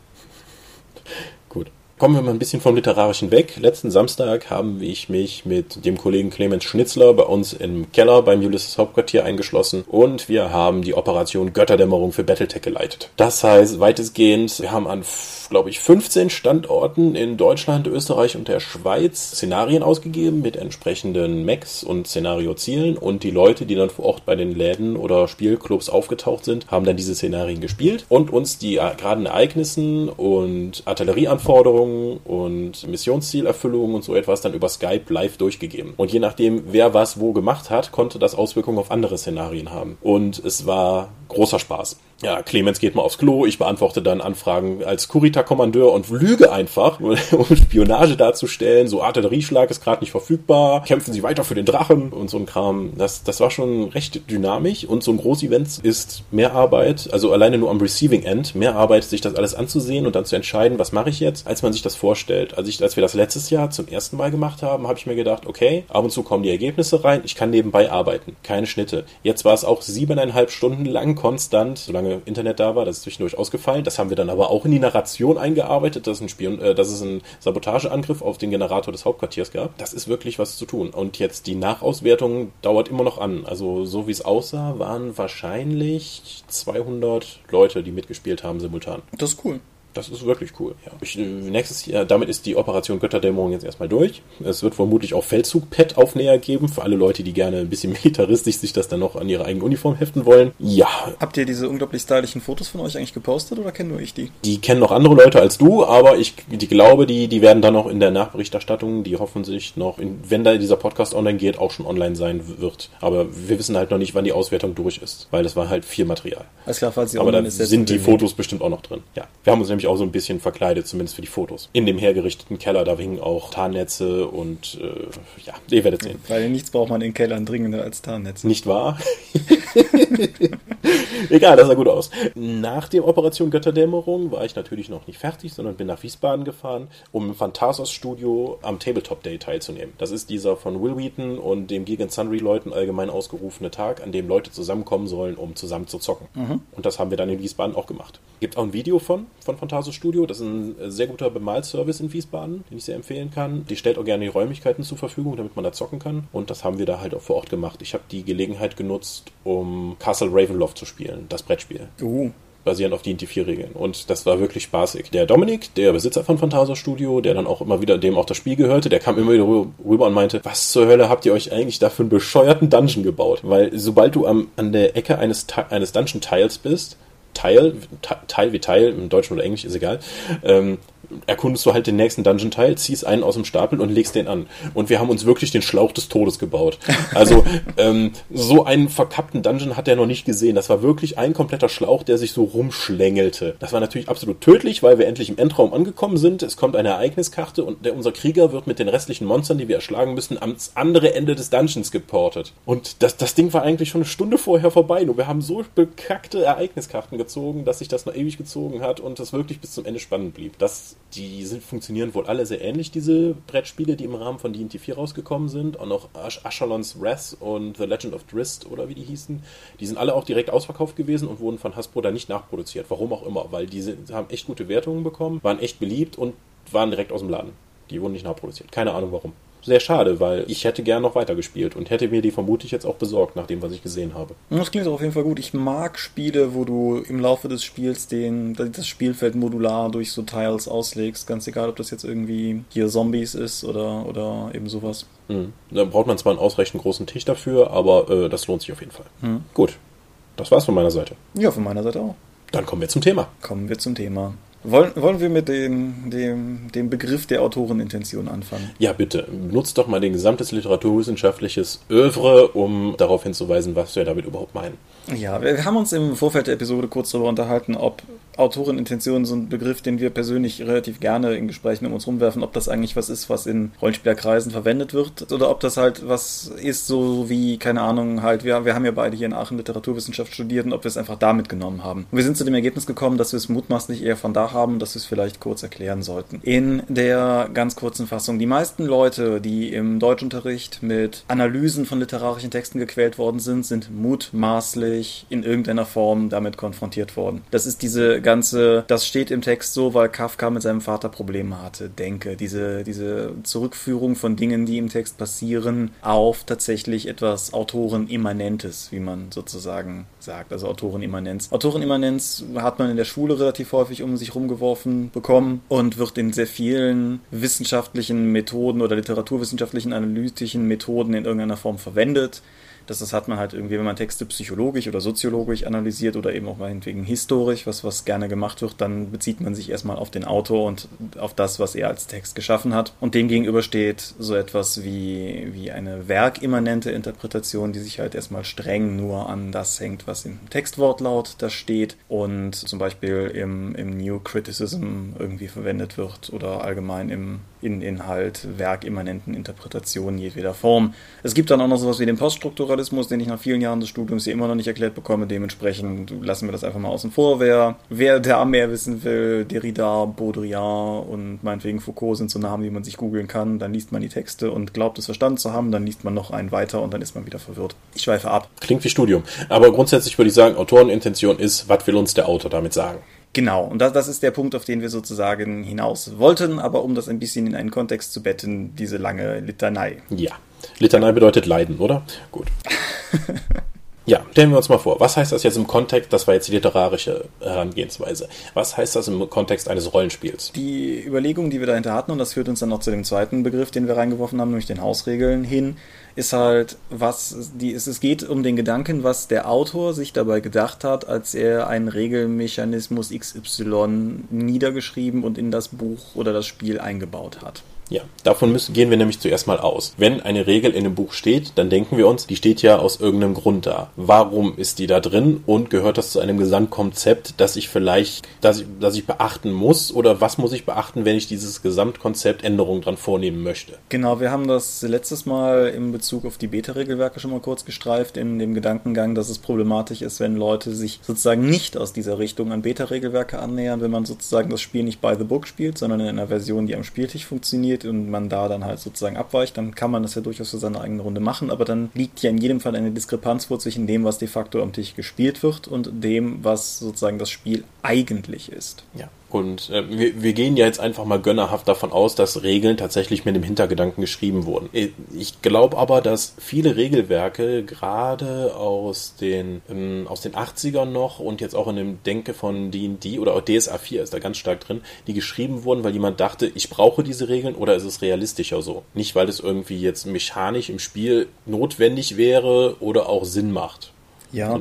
Kommen wir mal ein bisschen vom Literarischen weg. Letzten Samstag haben ich mich mit dem Kollegen Clemens Schnitzler bei uns im Keller beim Ulysses Hauptquartier eingeschlossen und wir haben die Operation Götterdämmerung für Battletech geleitet. Das heißt, weitestgehend, wir haben an glaube ich, 15 Standorten in Deutschland, Österreich und der Schweiz Szenarien ausgegeben mit entsprechenden Macs und Szenariozielen und die Leute, die dann vor Ort bei den Läden oder Spielclubs aufgetaucht sind, haben dann diese Szenarien gespielt und uns die geraden Ereignissen und Artillerieanforderungen und Missionszielerfüllungen und so etwas dann über Skype live durchgegeben. Und je nachdem, wer was wo gemacht hat, konnte das Auswirkungen auf andere Szenarien haben. Und es war großer Spaß ja, Clemens geht mal aufs Klo, ich beantworte dann Anfragen als Kurita-Kommandeur und lüge einfach, um Spionage darzustellen. So Artillerieschlag ist gerade nicht verfügbar, kämpfen Sie weiter für den Drachen und so ein Kram. Das, das war schon recht dynamisch und so ein Groß-Event ist mehr Arbeit, also alleine nur am Receiving End, mehr Arbeit, sich das alles anzusehen und dann zu entscheiden, was mache ich jetzt, als man sich das vorstellt. Als, ich, als wir das letztes Jahr zum ersten Mal gemacht haben, habe ich mir gedacht, okay, ab und zu kommen die Ergebnisse rein, ich kann nebenbei arbeiten, keine Schnitte. Jetzt war es auch siebeneinhalb Stunden lang konstant, solange lange Internet da war. Das ist zwischendurch ausgefallen. Das haben wir dann aber auch in die Narration eingearbeitet, dass, ein Spion, äh, dass es einen Sabotageangriff auf den Generator des Hauptquartiers gab. Das ist wirklich was zu tun. Und jetzt die Nachauswertung dauert immer noch an. Also so wie es aussah, waren wahrscheinlich 200 Leute, die mitgespielt haben simultan. Das ist cool. Das ist wirklich cool, ja. Ich, äh, nächstes Jahr, damit ist die Operation Götterdämmerung jetzt erstmal durch. Es wird vermutlich auch Feldzug-Pet-Aufnäher geben, für alle Leute, die gerne ein bisschen militaristisch sich das dann noch an ihre eigene Uniform heften wollen. Ja. Habt ihr diese unglaublich stylischen Fotos von euch eigentlich gepostet oder kenne nur ich die? Die kennen noch andere Leute als du, aber ich die glaube, die, die werden dann noch in der Nachberichterstattung, die hoffentlich noch, in, wenn da dieser Podcast online geht, auch schon online sein wird. Aber wir wissen halt noch nicht, wann die Auswertung durch ist, weil das war halt viel Material. Alles klar, falls sie Aber da sind die Fotos bestimmt auch noch drin. Ja. Wir haben uns nämlich nämlich auch so ein bisschen verkleidet, zumindest für die Fotos. In dem hergerichteten Keller, da hingen auch Tarnnetze und äh, ja, ihr werdet sehen. Weil nichts braucht man in Kellern dringender als Tarnnetze. Nicht wahr? Egal, das sah gut aus. Nach der Operation Götterdämmerung war ich natürlich noch nicht fertig, sondern bin nach Wiesbaden gefahren, um im Phantasos Studio am Tabletop Day teilzunehmen. Das ist dieser von Will Wheaton und dem Gigant Sunry Leuten allgemein ausgerufene Tag, an dem Leute zusammenkommen sollen, um zusammen zu zocken. Mhm. Und das haben wir dann in Wiesbaden auch gemacht. Gibt auch ein Video von, von Phantasos Studio. Das ist ein sehr guter Bemalservice in Wiesbaden, den ich sehr empfehlen kann. Die stellt auch gerne die Räumlichkeiten zur Verfügung, damit man da zocken kann. Und das haben wir da halt auch vor Ort gemacht. Ich habe die Gelegenheit genutzt, um Castle Ravenloft zu spielen, das Brettspiel. Uh basierend auf die 4 Regeln. Und das war wirklich spaßig. Der Dominik, der Besitzer von Phantasia Studio, der dann auch immer wieder, dem auch das Spiel gehörte, der kam immer wieder rüber und meinte, was zur Hölle habt ihr euch eigentlich da für einen bescheuerten Dungeon gebaut? Weil sobald du am, an der Ecke eines, eines Dungeon-Teils bist, Teil, Teil wie Teil, im Deutschen oder Englisch ist egal, ähm, erkundest du halt den nächsten Dungeon-Teil, ziehst einen aus dem Stapel und legst den an. Und wir haben uns wirklich den Schlauch des Todes gebaut. Also ähm, so einen verkappten Dungeon hat er noch nicht gesehen. Das war wirklich ein kompletter Schlauch, der sich so rumschlängelte. Das war natürlich absolut tödlich, weil wir endlich im Endraum angekommen sind. Es kommt eine Ereigniskarte und der, unser Krieger wird mit den restlichen Monstern, die wir erschlagen müssen, ans andere Ende des Dungeons geportet. Und das, das Ding war eigentlich schon eine Stunde vorher vorbei. Nur wir haben so bekackte Ereigniskarten gezogen, dass sich das noch ewig gezogen hat und es wirklich bis zum Ende spannend blieb. Das, die sind, funktionieren wohl alle sehr ähnlich, diese Brettspiele, die im Rahmen von D&D 4 rausgekommen sind. Und auch Ash Ashalon's Wrath und The Legend of Drist oder wie die hießen. Die sind alle auch direkt ausverkauft gewesen und wurden von Hasbro da nicht nachproduziert. Warum auch immer, weil die sind, haben echt gute Wertungen bekommen, waren echt beliebt und waren direkt aus dem Laden. Die wurden nicht nachproduziert. Keine Ahnung warum sehr schade, weil ich hätte gern noch weitergespielt und hätte mir die vermutlich jetzt auch besorgt, nach dem, was ich gesehen habe. Das klingt auf jeden Fall gut. Ich mag Spiele, wo du im Laufe des Spiels den, das Spielfeld modular durch so Tiles auslegst, ganz egal, ob das jetzt irgendwie hier Zombies ist oder, oder eben sowas. Mhm. Da braucht man zwar einen ausreichend großen Tisch dafür, aber äh, das lohnt sich auf jeden Fall. Mhm. Gut, das war's von meiner Seite. Ja, von meiner Seite auch. Dann kommen wir zum Thema. Kommen wir zum Thema. Wollen, wollen wir mit dem, dem, dem Begriff der Autorenintention anfangen? Ja, bitte. Nutzt doch mal den gesamtes literaturwissenschaftliches Övre, um darauf hinzuweisen, was wir damit überhaupt meinen. Ja, wir haben uns im Vorfeld der Episode kurz darüber unterhalten, ob Autorenintention so ein Begriff, den wir persönlich relativ gerne in Gesprächen um uns rumwerfen, ob das eigentlich was ist, was in Rollenspielerkreisen verwendet wird oder ob das halt was ist, so wie, keine Ahnung, halt, wir, wir haben ja beide hier in Aachen Literaturwissenschaft studiert und ob wir es einfach da mitgenommen haben. Und wir sind zu dem Ergebnis gekommen, dass wir es mutmaßlich eher von da haben, dass wir es vielleicht kurz erklären sollten. In der ganz kurzen Fassung, die meisten Leute, die im Deutschunterricht mit Analysen von literarischen Texten gequält worden sind, sind mutmaßlich in irgendeiner Form damit konfrontiert worden. Das ist diese ganze, das steht im Text so, weil Kafka mit seinem Vater Probleme hatte, denke. Diese, diese Zurückführung von Dingen, die im Text passieren, auf tatsächlich etwas Autorenimmanentes, wie man sozusagen sagt, also Autorenimmanenz. Autorenimmanenz hat man in der Schule relativ häufig um sich rumgeworfen bekommen und wird in sehr vielen wissenschaftlichen Methoden oder literaturwissenschaftlichen analytischen Methoden in irgendeiner Form verwendet. Das, das hat man halt irgendwie, wenn man Texte psychologisch oder soziologisch analysiert oder eben auch meinetwegen historisch, was, was gerne gemacht wird, dann bezieht man sich erstmal auf den Autor und auf das, was er als Text geschaffen hat. Und dem gegenüber steht so etwas wie, wie eine werkimmanente Interpretation, die sich halt erstmal streng nur an das hängt, was im Textwortlaut da steht und zum Beispiel im, im New Criticism irgendwie verwendet wird oder allgemein im in Inhalt werkimmanenten Interpretationen jedweder Form. Es gibt dann auch noch sowas wie den Poststrukturalismus, den ich nach vielen Jahren des Studiums hier immer noch nicht erklärt bekomme. Dementsprechend lassen wir das einfach mal außen vor. Wer, wer da mehr wissen will, Derrida, Baudrillard und meinetwegen Foucault sind so Namen, die man sich googeln kann. Dann liest man die Texte und glaubt es verstanden zu haben. Dann liest man noch einen weiter und dann ist man wieder verwirrt. Ich schweife ab. Klingt wie Studium. Aber grundsätzlich würde ich sagen, Autorenintention ist, was will uns der Autor damit sagen? Genau, und das, das ist der Punkt, auf den wir sozusagen hinaus wollten, aber um das ein bisschen in einen Kontext zu betten, diese lange Litanei. Ja, Litanei bedeutet Leiden, oder? Gut. ja, stellen wir uns mal vor, was heißt das jetzt im Kontext, das war jetzt die literarische Herangehensweise, was heißt das im Kontext eines Rollenspiels? Die Überlegung, die wir dahinter hatten, und das führt uns dann noch zu dem zweiten Begriff, den wir reingeworfen haben, nämlich den Hausregeln hin, ist halt, was die, es geht um den Gedanken, was der Autor sich dabei gedacht hat, als er einen Regelmechanismus XY niedergeschrieben und in das Buch oder das Spiel eingebaut hat. Ja, davon müssen, gehen wir nämlich zuerst mal aus. Wenn eine Regel in einem Buch steht, dann denken wir uns, die steht ja aus irgendeinem Grund da. Warum ist die da drin und gehört das zu einem Gesamtkonzept, das ich vielleicht, das ich, das ich beachten muss oder was muss ich beachten, wenn ich dieses Gesamtkonzept Änderungen dran vornehmen möchte? Genau, wir haben das letztes Mal in Bezug auf die Beta-Regelwerke schon mal kurz gestreift, in dem Gedankengang, dass es problematisch ist, wenn Leute sich sozusagen nicht aus dieser Richtung an Beta-Regelwerke annähern, wenn man sozusagen das Spiel nicht by the book spielt, sondern in einer Version, die am Spieltisch funktioniert geht und man da dann halt sozusagen abweicht, dann kann man das ja durchaus für seine eigene Runde machen, aber dann liegt ja in jedem Fall eine Diskrepanz vor zwischen dem, was de facto am Tisch gespielt wird und dem, was sozusagen das Spiel eigentlich ist. Ja. Und äh, wir, wir gehen ja jetzt einfach mal gönnerhaft davon aus, dass Regeln tatsächlich mit dem Hintergedanken geschrieben wurden. Ich glaube aber, dass viele Regelwerke gerade aus den ähm, aus den 80ern noch und jetzt auch in dem Denke von D&D oder auch DSA 4 ist da ganz stark drin, die geschrieben wurden, weil jemand dachte, ich brauche diese Regeln oder ist es realistischer so? Nicht, weil es irgendwie jetzt mechanisch im Spiel notwendig wäre oder auch Sinn macht. Ja,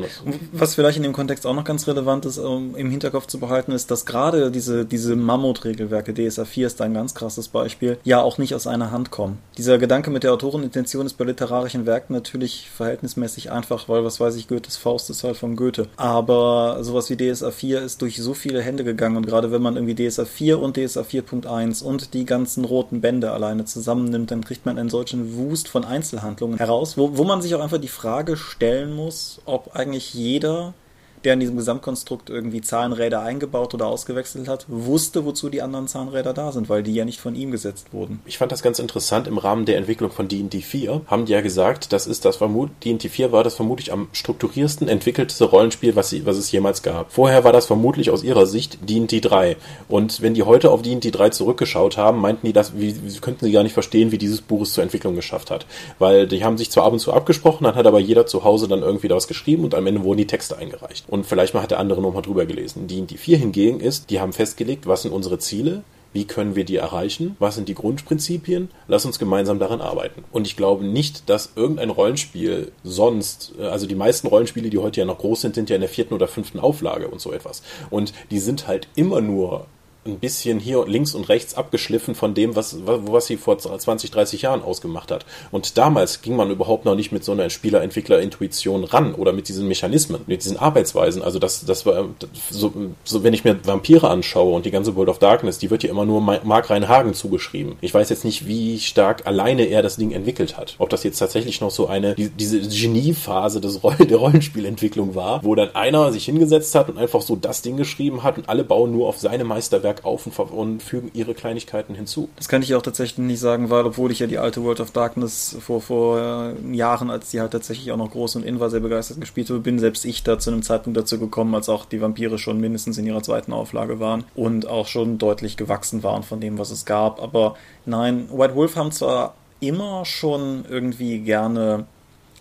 was vielleicht in dem Kontext auch noch ganz relevant ist, um im Hinterkopf zu behalten, ist, dass gerade diese, diese Mammut-Regelwerke, DSA 4 ist da ein ganz krasses Beispiel, ja auch nicht aus einer Hand kommen. Dieser Gedanke mit der Autorenintention ist bei literarischen Werken natürlich verhältnismäßig einfach, weil, was weiß ich, Goethes Faust ist halt von Goethe. Aber sowas wie DSA 4 ist durch so viele Hände gegangen und gerade wenn man irgendwie DSA 4 und DSA 4.1 und die ganzen roten Bände alleine zusammennimmt, dann kriegt man einen solchen Wust von Einzelhandlungen heraus, wo, wo man sich auch einfach die Frage stellen muss, ob ob eigentlich jeder der in diesem Gesamtkonstrukt irgendwie Zahnräder eingebaut oder ausgewechselt hat, wusste, wozu die anderen Zahnräder da sind, weil die ja nicht von ihm gesetzt wurden. Ich fand das ganz interessant. Im Rahmen der Entwicklung von D&D 4 haben die ja gesagt, das ist das vermut D&D 4 war das vermutlich am strukturiersten entwickelteste Rollenspiel, was, sie, was es jemals gab. Vorher war das vermutlich aus ihrer Sicht D&D 3. Und wenn die heute auf D&D 3 zurückgeschaut haben, meinten die, das, wie, könnten sie gar nicht verstehen, wie dieses Buch es zur Entwicklung geschafft hat. Weil die haben sich zwar ab und zu abgesprochen, dann hat aber jeder zu Hause dann irgendwie da was geschrieben und am Ende wurden die Texte eingereicht und vielleicht mal hat der andere nochmal drüber gelesen. Die, die vier hingegen ist, die haben festgelegt, was sind unsere Ziele, wie können wir die erreichen? Was sind die Grundprinzipien? Lass uns gemeinsam daran arbeiten. Und ich glaube nicht, dass irgendein Rollenspiel sonst, äh, also die meisten Rollenspiele, die heute ja noch groß sind, sind ja in der vierten oder fünften Auflage und so etwas. Und die sind halt immer nur ein bisschen hier links und rechts abgeschliffen von dem, was, was sie vor 20, 30 Jahren ausgemacht hat. Und damals ging man überhaupt noch nicht mit so einer Spieler-Entwickler-Intuition ran oder mit diesen Mechanismen, mit diesen Arbeitsweisen. Also das, das war so, so, wenn ich mir Vampire anschaue und die ganze World of Darkness, die wird ja immer nur Mark Reinhagen zugeschrieben. Ich weiß jetzt nicht, wie stark alleine er das Ding entwickelt hat. Ob das jetzt tatsächlich noch so eine, die, diese Geniephase des Roll der Rollenspielentwicklung war, wo dann einer sich hingesetzt hat und einfach so das Ding geschrieben hat und alle bauen nur auf seine Meisterwerke Auf und, und, fügen ihre Kleinigkeiten hinzu. Das kann ich auch tatsächlich nicht sagen, weil obwohl ich ja die alte World of Darkness vor, vor äh, Jahren, als die halt tatsächlich auch noch groß und in war, sehr begeistert gespielt habe, bin selbst ich da zu einem Zeitpunkt dazu gekommen, als auch die Vampire schon mindestens in ihrer zweiten Auflage waren und auch schon deutlich gewachsen waren von dem, was es gab. Aber nein, White Wolf haben zwar immer schon irgendwie gerne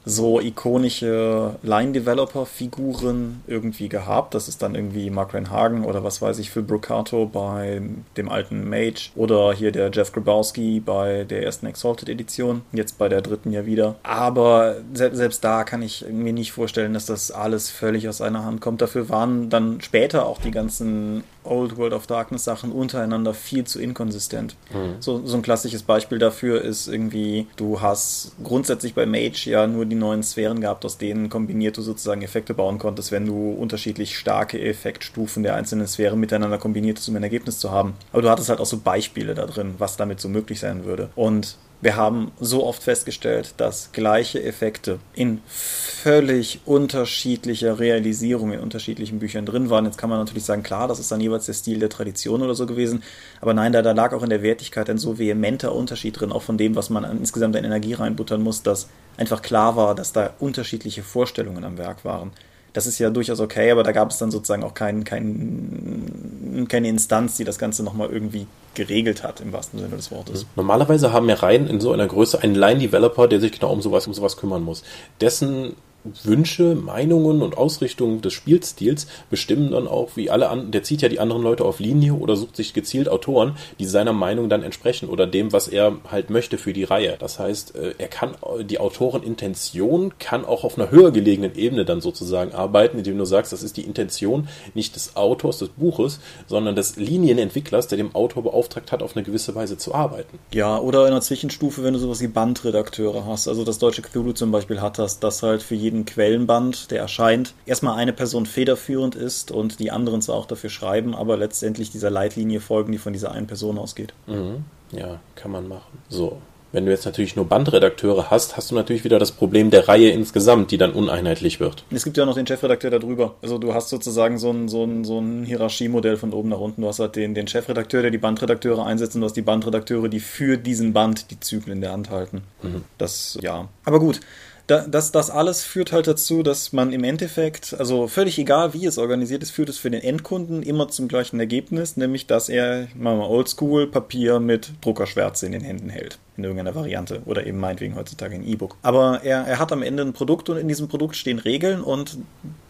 so ikonische Line-Developer-Figuren irgendwie gehabt. Das ist dann irgendwie Mark Hagen oder was weiß ich, Phil Brocato bei dem alten Mage oder hier der Jeff Grabowski bei der ersten Exalted-Edition, jetzt bei der dritten ja wieder. Aber se selbst da kann ich mir nicht vorstellen, dass das alles völlig aus einer Hand kommt. Dafür waren dann später auch die ganzen Old World of Darkness Sachen untereinander viel zu inkonsistent. Mhm. So, so ein klassisches Beispiel dafür ist irgendwie, du hast grundsätzlich bei Mage ja nur die neuen Sphären gehabt, aus denen kombiniert du sozusagen Effekte bauen konntest, wenn du unterschiedlich starke Effektstufen der einzelnen Sphären miteinander kombiniert hast, um ein Ergebnis zu haben. Aber du hattest halt auch so Beispiele da drin, was damit so möglich sein würde. Und wir haben so oft festgestellt, dass gleiche Effekte in völlig unterschiedlicher Realisierung in unterschiedlichen Büchern drin waren. Jetzt kann man natürlich sagen, klar, das ist dann jeweils der Stil der Tradition oder so gewesen. Aber nein, da, da lag auch in der Wertigkeit ein so vehementer Unterschied drin, auch von dem, was man insgesamt an Energie reinbuttern muss, dass einfach klar war, dass da unterschiedliche Vorstellungen am Werk waren. Das ist ja durchaus okay, aber da gab es dann sozusagen auch kein, kein, keine Instanz, die das Ganze nochmal irgendwie geregelt hat, im wahrsten Sinne des Wortes. Normalerweise haben wir rein in so einer Größe einen Line-Developer, der sich genau um sowas, um sowas kümmern muss. Dessen Wünsche, Meinungen und Ausrichtungen des Spielstils bestimmen dann auch, wie alle an, der zieht ja die anderen Leute auf Linie oder sucht sich gezielt Autoren, die seiner Meinung dann entsprechen oder dem, was er halt möchte für die Reihe. Das heißt, äh, er kann die Autorenintention kann auch auf einer höher gelegenen Ebene dann sozusagen arbeiten, indem du sagst, das ist die Intention nicht des Autors des Buches, sondern des Linienentwicklers, der dem Autor beauftragt hat, auf eine gewisse Weise zu arbeiten. Ja, oder in einer Zwischenstufe, wenn du sowas wie Bandredakteure hast. Also das deutsche Cthulhu zum Beispiel hat das, das halt für jeden jeden Quellenband, der erscheint, erstmal eine Person federführend ist und die anderen zwar auch dafür schreiben, aber letztendlich dieser Leitlinie folgen, die von dieser einen Person ausgeht. Mhm. Ja, kann man machen. So. Wenn du jetzt natürlich nur Bandredakteure hast, hast du natürlich wieder das Problem der Reihe insgesamt, die dann uneinheitlich wird. Es gibt ja noch den Chefredakteur darüber. Also du hast sozusagen so ein, so ein, so ein Hierarchiemodell von oben nach unten. Du hast halt den, den Chefredakteur, der die Bandredakteure einsetzt und du hast die Bandredakteure, die für diesen Band die Zügel in der Hand halten. Mhm. Das, ja. Aber gut da, das, das alles führt halt dazu, dass man im Endeffekt, also völlig egal wie es organisiert ist, führt es für den Endkunden immer zum gleichen Ergebnis, nämlich dass er, machen wir oldschool, Papier mit Druckerschwärze in den Händen hält. In irgendeiner Variante. Oder eben meinetwegen heutzutage ein E-Book. Aber er, er hat am Ende ein Produkt und in diesem Produkt stehen Regeln und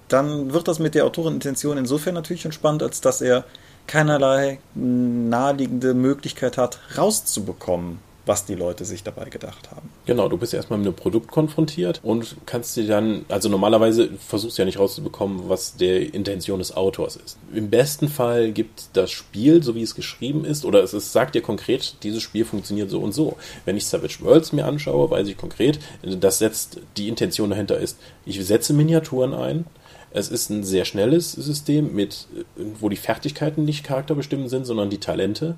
dann wird das mit der Autorenintention insofern natürlich entspannt, als dass er keinerlei naheliegende Möglichkeit hat, rauszubekommen, was die Leute sich dabei gedacht haben. Genau, du bist erstmal mit einem Produkt konfrontiert und kannst dir dann, also normalerweise versuchst du ja nicht rauszubekommen, was der Intention des Autors ist. Im besten Fall gibt das Spiel, so wie es geschrieben ist, oder es ist, sagt dir konkret, dieses Spiel funktioniert so und so. Wenn ich Savage Worlds mir anschaue, weiß ich konkret, das setzt, die Intention dahinter ist, ich setze Miniaturen ein, es ist ein sehr schnelles System, mit, wo die Fertigkeiten nicht charakterbestimmend sind, sondern die Talente.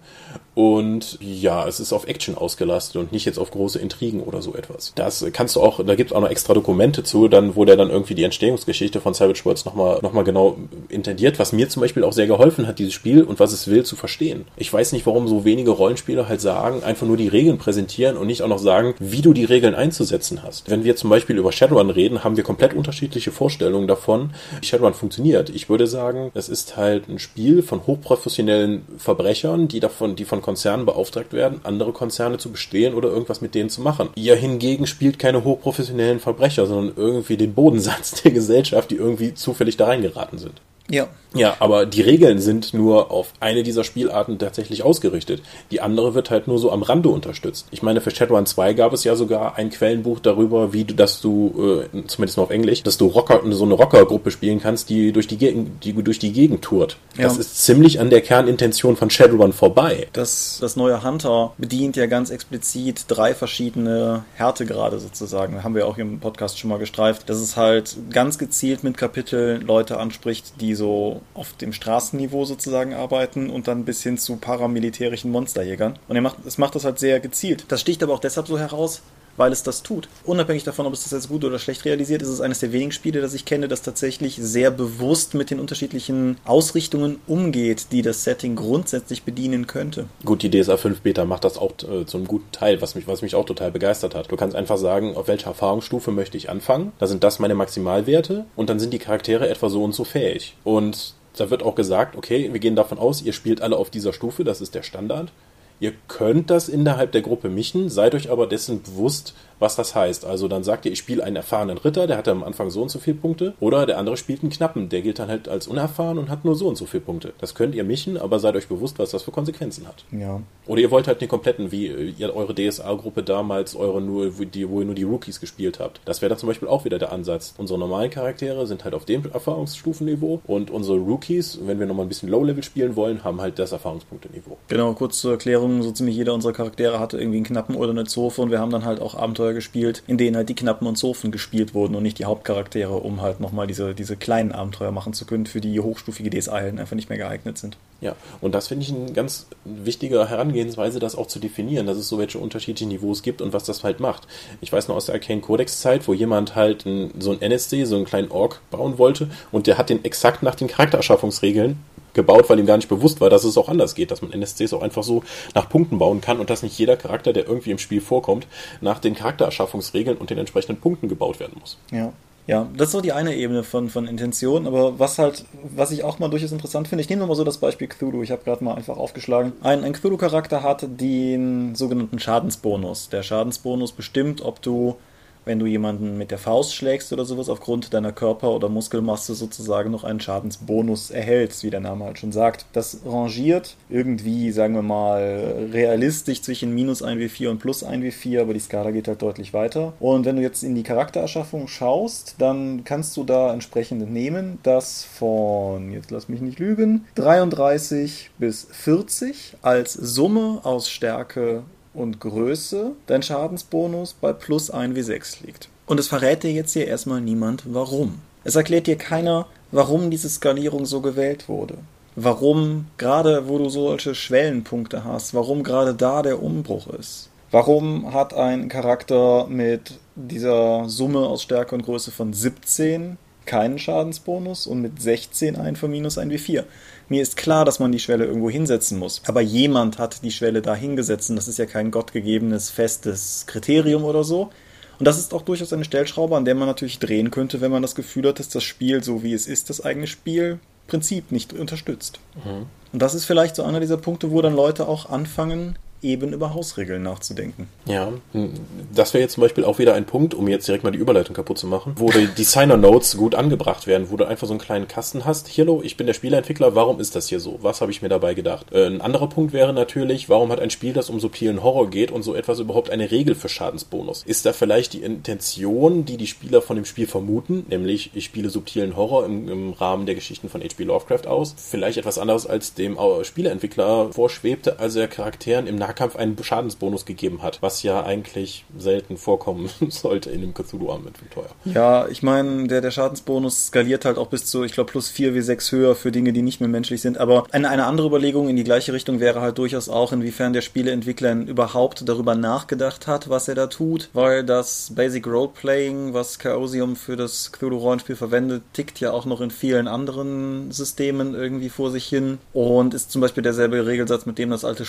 Und ja, es ist auf Action ausgelastet und nicht jetzt auf große Intrigen oder so etwas. Das kannst du auch, da gibt es auch noch extra Dokumente zu, dann, wo der dann irgendwie die Entstehungsgeschichte von Savage Worlds nochmal noch mal genau intendiert, was mir zum Beispiel auch sehr geholfen hat, dieses Spiel und was es will zu verstehen. Ich weiß nicht, warum so wenige Rollenspieler halt sagen, einfach nur die Regeln präsentieren und nicht auch noch sagen, wie du die Regeln einzusetzen hast. Wenn wir zum Beispiel über Shadowrun reden, haben wir komplett unterschiedliche Vorstellungen davon, Shadowrun funktioniert. Ich würde sagen, es ist halt ein Spiel von hochprofessionellen Verbrechern, die davon, die von Konzernen beauftragt werden, andere Konzerne zu bestehen oder irgendwas mit denen zu machen. Ihr hingegen spielt keine hochprofessionellen Verbrecher, sondern irgendwie den Bodensatz der Gesellschaft, die irgendwie zufällig da reingeraten sind. Ja. Ja, aber die Regeln sind nur auf eine dieser Spielarten tatsächlich ausgerichtet. Die andere wird halt nur so am Rande unterstützt. Ich meine, für Shadowrun 2 gab es ja sogar ein Quellenbuch darüber, wie du, dass du, äh, zumindest nur auf Englisch, dass du Rocker, so eine Rockergruppe spielen kannst, die durch die Gegend, die durch die Gegend tourt. Ja. Das ist ziemlich an der Kernintention von Shadowrun vorbei. Das, das neue Hunter bedient ja ganz explizit drei verschiedene Härtegrade sozusagen. Haben wir auch im Podcast schon mal gestreift. Dass es halt ganz gezielt mit Kapiteln Leute anspricht, die so auf dem Straßenniveau sozusagen arbeiten und dann bis hin zu paramilitärischen Monsterjägern. Und er macht, es macht das halt sehr gezielt. Das sticht aber auch deshalb so heraus, weil es das tut. Unabhängig davon, ob es das jetzt gut oder schlecht realisiert, ist es eines der wenigen Spiele, das ich kenne, das tatsächlich sehr bewusst mit den unterschiedlichen Ausrichtungen umgeht, die das Setting grundsätzlich bedienen könnte. Gut, die DSA 5 Beta macht das auch äh, zu einem guten Teil, was mich, was mich auch total begeistert hat. Du kannst einfach sagen, auf welcher Erfahrungsstufe möchte ich anfangen. Da sind das meine Maximalwerte und dann sind die Charaktere etwa so und so fähig. Und da wird auch gesagt, okay, wir gehen davon aus, ihr spielt alle auf dieser Stufe, das ist der Standard. Ihr könnt das innerhalb der Gruppe mischen, seid euch aber dessen bewusst, was das heißt. Also dann sagt ihr, ich spiele einen erfahrenen Ritter, der hat am Anfang so und so viele Punkte. Oder der andere spielt einen Knappen, der gilt dann halt als unerfahren und hat nur so und so viele Punkte. Das könnt ihr mischen, aber seid euch bewusst, was das für Konsequenzen hat. Ja. Oder ihr wollt halt den kompletten, wie ihr eure DSA-Gruppe damals, eure nur, die, wo ihr nur die Rookies gespielt habt. Das wäre dann zum Beispiel auch wieder der Ansatz. Unsere normalen Charaktere sind halt auf dem Erfahrungsstufenniveau und unsere Rookies, wenn wir nochmal ein bisschen Low-Level spielen wollen, haben halt das Erfahrungspunkteniveau. Genau, kurz zur Erklärung, so ziemlich jeder unserer Charaktere hatte irgendwie einen Knappen oder eine Zofe und wir haben dann halt auch Abenteuer gespielt, in denen denen halt die Knappen und Zofen gespielt wurden und nicht die Hauptcharaktere, um halt nochmal diese, diese kleinen Abenteuer machen zu können, für die hochstufige DSA-Helden einfach nicht mehr geeignet sind. Ja, und das finde ich eine ganz wichtige Herangehensweise, das auch zu definieren, dass es so welche unterschiedlichen Niveaus gibt und was das halt macht. Ich weiß noch aus der Arcane Codex Zeit, wo jemand halt ein, so ein NSC, so einen kleinen Ork bauen wollte und der hat den exakt nach den Charaktererschaffungsregeln gebaut, weil ihm gar nicht bewusst war, dass es auch anders geht, dass man NSCs auch einfach so nach Punkten bauen kann und dass nicht jeder Charakter, der irgendwie im Spiel vorkommt, nach den Charaktererschaffungsregeln und den entsprechenden Punkten gebaut werden muss. Ja. Ja, das ist so die eine Ebene von, von Intention, aber was halt, was ich auch mal durchaus interessant finde, ich nehme mal so das Beispiel Cthulhu, ich habe gerade mal einfach aufgeschlagen. Ein, ein Cthulhu-Charakter hat den sogenannten Schadensbonus. Der Schadensbonus bestimmt, ob du wenn du jemanden mit der Faust schlägst oder sowas, aufgrund deiner Körper- oder Muskelmasse sozusagen noch einen Schadensbonus erhältst, wie der Name halt schon sagt. Das rangiert irgendwie, sagen wir mal, realistisch zwischen minus 1W4 und plus 1W4, aber die Skala geht halt deutlich weiter. Und wenn du jetzt in die Charaktererschaffung schaust, dann kannst du da entsprechend nehmen, dass von, jetzt lass mich nicht lügen, 33 bis 40 als Summe aus Stärke und Größe dein Schadensbonus bei plus 1w6 liegt. Und es verrät dir jetzt hier erstmal niemand, warum. Es erklärt dir keiner, warum diese Skalierung so gewählt wurde. Warum gerade, wo du solche Schwellenpunkte hast, warum gerade da der Umbruch ist. Warum hat ein Charakter mit dieser Summe aus Stärke und Größe von 17 keinen Schadensbonus und mit 16 einen von minus 1 wie 4? Mir ist klar, dass man die Schwelle irgendwo hinsetzen muss. Aber jemand hat die Schwelle da hingesetzt und das ist ja kein gottgegebenes, festes Kriterium oder so. Und das ist auch durchaus eine Stellschraube, an der man natürlich drehen könnte, wenn man das Gefühl hat, dass das Spiel, so wie es ist, das eigene Spielprinzip nicht unterstützt. Mhm. Und das ist vielleicht so einer dieser Punkte, wo dann Leute auch anfangen, eben über Hausregeln nachzudenken. Ja, hm, das wäre jetzt zum Beispiel auch wieder ein Punkt, um jetzt direkt mal die Überleitung kaputt zu machen, wo die Designer-Notes gut angebracht werden, wo du einfach so einen kleinen Kasten hast. Hallo, ich bin der Spieleentwickler, warum ist das hier so? Was habe ich mir dabei gedacht? Äh, ein anderer Punkt wäre natürlich, warum hat ein Spiel, das um subtilen Horror geht und so etwas überhaupt eine Regel für Schadensbonus? Ist da vielleicht die Intention, die die Spieler von dem Spiel vermuten, nämlich ich spiele subtilen Horror im, im Rahmen der Geschichten von H.P. Lovecraft aus, vielleicht etwas anderes als dem Spieleentwickler vorschwebte, also er Charakteren im Nahkampf einen Schadensbonus gegeben hat, was ja eigentlich selten vorkommen sollte in einem Cthulhu-Abenteuer. Ja, ich meine, der, der Schadensbonus skaliert halt auch bis zu, ich glaube, plus 4 wie 6 höher für Dinge, die nicht mehr menschlich sind. Aber eine, eine andere Überlegung in die gleiche Richtung wäre halt durchaus auch, inwiefern der Spieleentwickler überhaupt darüber nachgedacht hat, was er da tut, weil das Basic Roleplaying, was Chaosium für das Cthulhu-Rollenspiel verwendet, tickt ja auch noch in vielen anderen Systemen irgendwie vor sich hin und ist zum Beispiel derselbe Regelsatz, mit dem das alte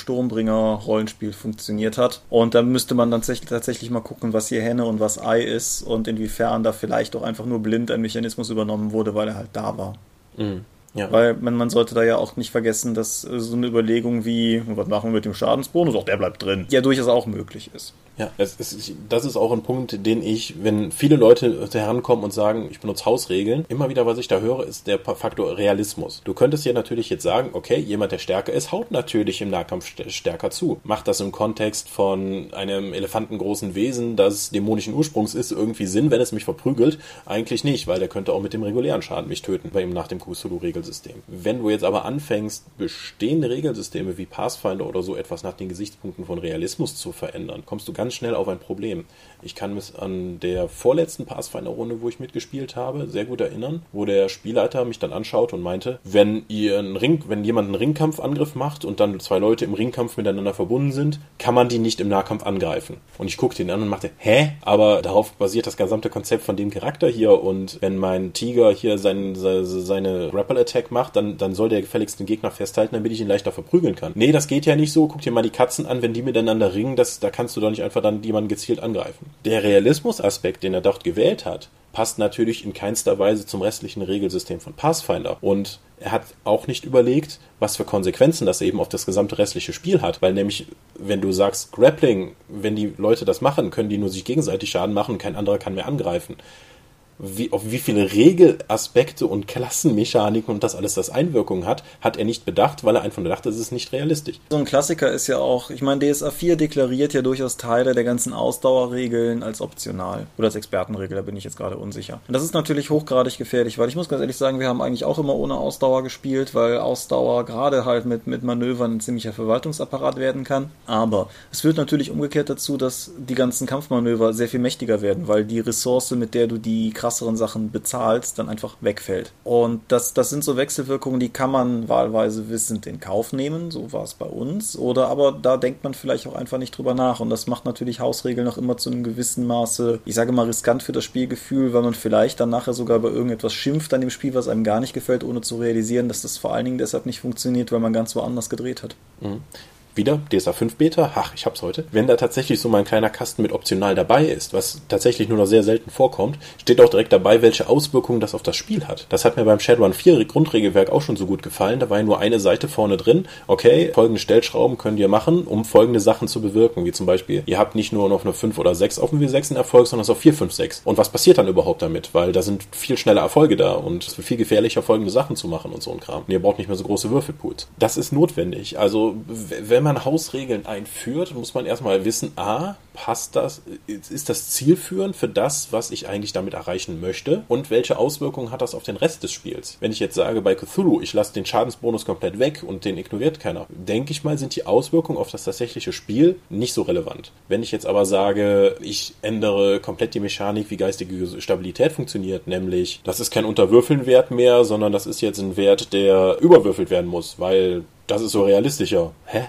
Sturmbringer-Rollenspiel funktioniert hat. Und da müsste man dann tatsächlich mal gucken, was hier Henne und was Ei ist und inwiefern da vielleicht auch einfach nur blind ein Mechanismus übernommen wurde, weil er halt da war. Mhm. Ja. Weil man, man sollte da ja auch nicht vergessen, dass so eine Überlegung wie, was machen wir mit dem Schadensbonus, auch der bleibt drin, ja durchaus auch möglich ist. Ja, das ist, das ist auch ein Punkt, den ich, wenn viele Leute herankommen und sagen, ich benutze Hausregeln, immer wieder, was ich da höre, ist der Faktor Realismus. Du könntest ja natürlich jetzt sagen, okay, jemand, der stärker ist, haut natürlich im Nahkampf stärker zu. Macht das im Kontext von einem elefantengroßen Wesen, das dämonischen Ursprungs ist, irgendwie Sinn, wenn es mich verprügelt? Eigentlich nicht, weil der könnte auch mit dem regulären Schaden mich töten, bei ihm nach dem Cthulhu-Regelsystem. Wenn du jetzt aber anfängst, bestehende Regelsysteme wie Pathfinder oder so etwas nach den Gesichtspunkten von Realismus zu verändern, kommst du ganz schnell auf ein Problem. Ich kann mich an der vorletzten Pathfinder-Runde, wo ich mitgespielt habe, sehr gut erinnern, wo der Spielleiter mich dann anschaut und meinte, wenn ihr einen Ring, wenn jemand einen Ringkampfangriff macht und dann zwei Leute im Ringkampf miteinander verbunden sind, kann man die nicht im Nahkampf angreifen. Und ich guckte ihn an und machte, hä? Aber darauf basiert das gesamte Konzept von dem Charakter hier und wenn mein Tiger hier sein, seine Grapple-Attack macht, dann, dann soll der gefälligst den Gegner festhalten, damit ich ihn leichter verprügeln kann. Nee, das geht ja nicht so. Guck dir mal die Katzen an, wenn die miteinander ringen, das, da kannst du doch nicht einfach dann jemanden gezielt angreifen. Der Realismusaspekt, den er dort gewählt hat, passt natürlich in keinster Weise zum restlichen Regelsystem von Pathfinder. Und er hat auch nicht überlegt, was für Konsequenzen das eben auf das gesamte restliche Spiel hat. Weil nämlich, wenn du sagst Grappling, wenn die Leute das machen, können die nur sich gegenseitig Schaden machen und kein anderer kann mehr angreifen wie, auf wie viele Regelaspekte und Klassenmechaniken und das alles das Einwirkungen hat, hat er nicht bedacht, weil er einfach nur dachte, es ist nicht realistisch. So ein Klassiker ist ja auch, ich meine, DSA 4 deklariert ja durchaus Teile der ganzen Ausdauerregeln als optional. Oder als Expertenregel, da bin ich jetzt gerade unsicher. Und das ist natürlich hochgradig gefährlich, weil ich muss ganz ehrlich sagen, wir haben eigentlich auch immer ohne Ausdauer gespielt, weil Ausdauer gerade halt mit, mit Manövern ein ziemlicher Verwaltungsapparat werden kann. Aber es führt natürlich umgekehrt dazu, dass die ganzen Kampfmanöver sehr viel mächtiger werden, weil die Ressource, mit der du die krass krasseren Sachen bezahlst, dann einfach wegfällt. Und das, das sind so Wechselwirkungen, die kann man wahlweise wissend in Kauf nehmen, so war es bei uns. Oder aber da denkt man vielleicht auch einfach nicht drüber nach. Und das macht natürlich Hausregeln noch immer zu einem gewissen Maße, ich sage mal, riskant für das Spielgefühl, weil man vielleicht dann nachher sogar bei irgendetwas schimpft an dem Spiel, was einem gar nicht gefällt, ohne zu realisieren, dass das vor allen Dingen deshalb nicht funktioniert, weil man ganz woanders gedreht hat. Mhm wieder DSA 5 Beta, ach, ich hab's heute. Wenn da tatsächlich so mal ein kleiner Kasten mit optional dabei ist, was tatsächlich nur noch sehr selten vorkommt, steht auch direkt dabei, welche Auswirkungen das auf das Spiel hat. Das hat mir beim Shadowrun 4 Grundregelwerk auch schon so gut gefallen. Da war ja nur eine Seite vorne drin. Okay, folgende Stellschrauben könnt ihr machen, um folgende Sachen zu bewirken. Wie zum Beispiel, ihr habt nicht nur noch eine 5 oder 6 auf dem W6 einen Erfolg, sondern es auf 4, 5, 6. Und was passiert dann überhaupt damit? Weil da sind viel schneller Erfolge da und es wird viel gefährlicher, folgende Sachen zu machen und so ein Kram. Und ihr braucht nicht mehr so große Würfelpools. Das ist notwendig. Also, wenn man Hausregeln Regeln einführt, muss man erstmal wissen, a, passt das, ist das zielführend für das, was ich eigentlich damit erreichen möchte und welche Auswirkungen hat das auf den Rest des Spiels? Wenn ich jetzt sage bei Cthulhu, ich lasse den Schadensbonus komplett weg und den ignoriert keiner, denke ich mal, sind die Auswirkungen auf das tatsächliche Spiel nicht so relevant. Wenn ich jetzt aber sage, ich ändere komplett die Mechanik, wie geistige Stabilität funktioniert, nämlich das ist kein Unterwürfelnwert mehr, sondern das ist jetzt ein Wert, der überwürfelt werden muss, weil das ist so realistischer. Hä?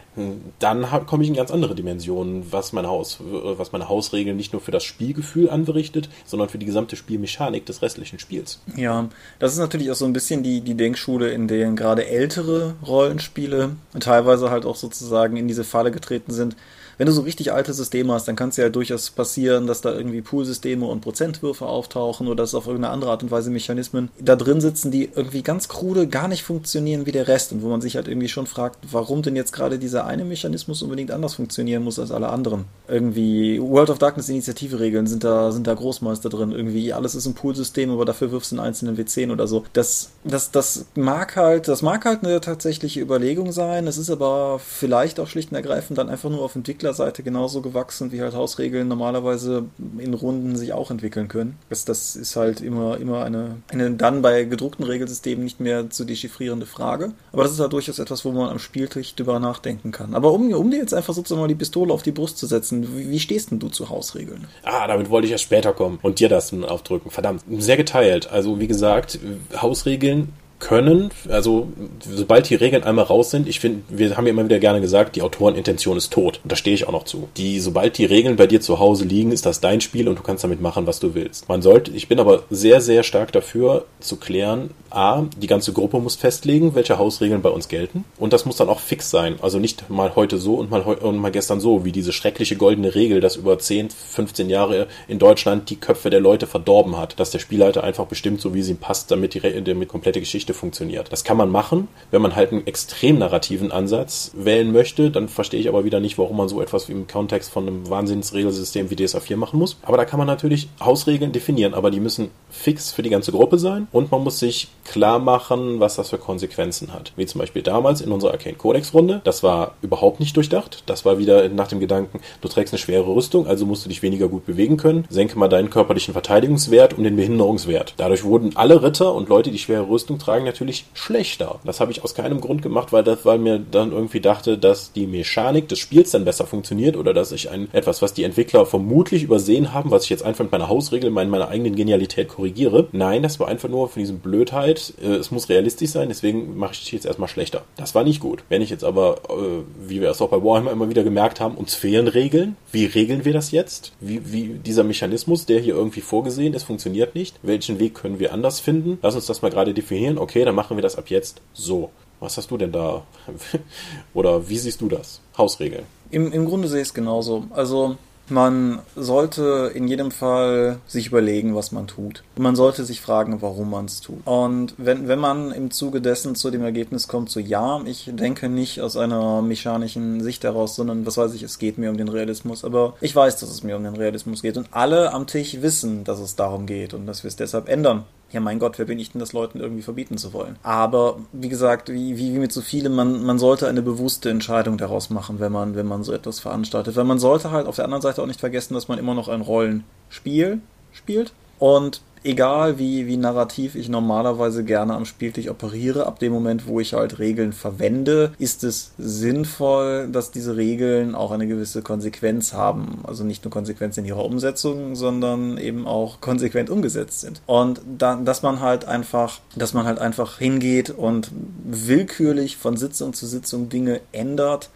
Dann komme ich in ganz andere Dimensionen, was mein Haus, was meine Hausregeln nicht nur für das Spielgefühl anberichtet, sondern für die gesamte Spielmechanik des restlichen Spiels. Ja, das ist natürlich auch so ein bisschen die, die Denkschule, in der gerade ältere Rollenspiele teilweise halt auch sozusagen in diese Falle getreten sind, wenn du so richtig alte Systeme hast, dann kann es ja durchaus passieren, dass da irgendwie Poolsysteme und Prozentwürfe auftauchen oder dass auf irgendeine andere Art und Weise Mechanismen da drin sitzen, die irgendwie ganz krude gar nicht funktionieren wie der Rest und wo man sich halt irgendwie schon fragt, warum denn jetzt gerade dieser eine Mechanismus unbedingt anders funktionieren muss als alle anderen. Irgendwie World of Darkness Initiative-Regeln sind da, sind da Großmeister drin. Irgendwie alles ist ein Poolsystem, aber dafür wirfst du einen einzelnen W10 oder so. Das, das, das mag halt, das mag halt eine tatsächliche Überlegung sein. Es ist aber vielleicht auch schlicht und ergreifend dann einfach nur auf Entwicklerseite genauso gewachsen, wie halt Hausregeln normalerweise in Runden sich auch entwickeln können. Das, das ist halt immer, immer eine, eine dann bei gedruckten Regelsystemen nicht mehr zu dechiffrierende Frage. Aber das ist halt durchaus etwas, wo man am Spieltisch drüber nachdenken kann. Aber um, um dir jetzt einfach sozusagen mal die Pistole auf die Brust zu setzen, wie, wie stehst denn du zu Hausregeln? Ah, damit wollte ich erst später kommen und dir das aufdrücken. Verdammt, sehr geteilt. Also wie gesagt, Hausregeln können, also sobald die Regeln einmal raus sind, ich finde, wir haben ja immer wieder gerne gesagt, die Autorenintention ist tot. Und da stehe ich auch noch zu. Die, sobald die Regeln bei dir zu Hause liegen, ist das dein Spiel und du kannst damit machen, was du willst. Man sollte, ich bin aber sehr, sehr stark dafür zu klären, A, die ganze Gruppe muss festlegen, welche Hausregeln bei uns gelten. Und das muss dann auch fix sein. Also nicht mal heute so und mal, und mal gestern so, wie diese schreckliche goldene Regel, das über 10, 15 Jahre in Deutschland die Köpfe der Leute verdorben hat. Dass der Spielleiter einfach bestimmt, so wie es ihm passt, damit die, damit komplette Geschichte funktioniert. Das kann man machen, wenn man halt einen extrem narrativen Ansatz wählen möchte. Dann verstehe ich aber wieder nicht, warum man so etwas wie im Kontext von einem Wahnsinnsregelsystem wie DSA 4 machen muss. Aber da kann man natürlich Hausregeln definieren, aber die müssen fix für die ganze Gruppe sein und man muss sich klar machen, was das für Konsequenzen hat. Wie zum Beispiel damals in unserer Arcane Codex Runde. Das war überhaupt nicht durchdacht. Das war wieder nach dem Gedanken, du trägst eine schwere Rüstung, also musst du dich weniger gut bewegen können. Senke mal deinen körperlichen Verteidigungswert und den Behinderungswert. Dadurch wurden alle Ritter und Leute, die schwere Rüstung tragen, natürlich schlechter. Das habe ich aus keinem Grund gemacht, weil das, weil mir dann irgendwie dachte, dass die Mechanik des Spiels dann besser funktioniert oder dass ich ein etwas, was die Entwickler vermutlich übersehen haben, was ich jetzt einfach mit meiner Hausregel, meiner eigenen Genialität korrigiere. Nein, das war einfach nur von diesem Blödheit äh, es muss realistisch sein, deswegen mache ich dich jetzt erstmal schlechter. Das war nicht gut. Wenn ich jetzt aber, äh, wie wir es auch bei Warhammer immer wieder gemerkt haben, uns fehlen Regeln. Wie regeln wir das jetzt? Wie, wie dieser Mechanismus, der hier irgendwie vorgesehen ist, funktioniert nicht. Welchen Weg können wir anders finden? Lass uns das mal gerade definieren. Okay, dann machen wir das ab jetzt so. Was hast du denn da? Oder wie siehst du das? Hausregeln. Im, im Grunde sehe ich es genauso. Also man sollte in jedem Fall sich überlegen, was man tut. Man sollte sich fragen, warum man es tut. Und wenn, wenn man im Zuge dessen zu dem Ergebnis kommt, so ja, ich denke nicht aus einer mechanischen Sicht heraus, sondern was weiß ich, es geht mir um den Realismus. Aber ich weiß, dass es mir um den Realismus geht. Und alle am Tisch wissen, dass es darum geht und dass wir es deshalb ändern ja mein Gott, wer bin ich denn, das Leuten irgendwie verbieten zu wollen? Aber wie gesagt, wie, wie, wie mit so vielem, man, man sollte eine bewusste Entscheidung daraus machen, wenn man, wenn man so etwas veranstaltet. Weil man sollte halt auf der anderen Seite auch nicht vergessen, dass man immer noch ein Rollenspiel spielt. Und egal wie, wie narrativ ich normalerweise gerne am Spieltisch operiere, ab dem Moment, wo ich halt Regeln verwende, ist es sinnvoll, dass diese Regeln auch eine gewisse Konsequenz haben. Also nicht nur Konsequenz in ihrer Umsetzung, sondern eben auch konsequent umgesetzt sind. Und dann, dass man halt einfach, dass man halt einfach hingeht und willkürlich von Sitzung zu Sitzung Dinge ändert,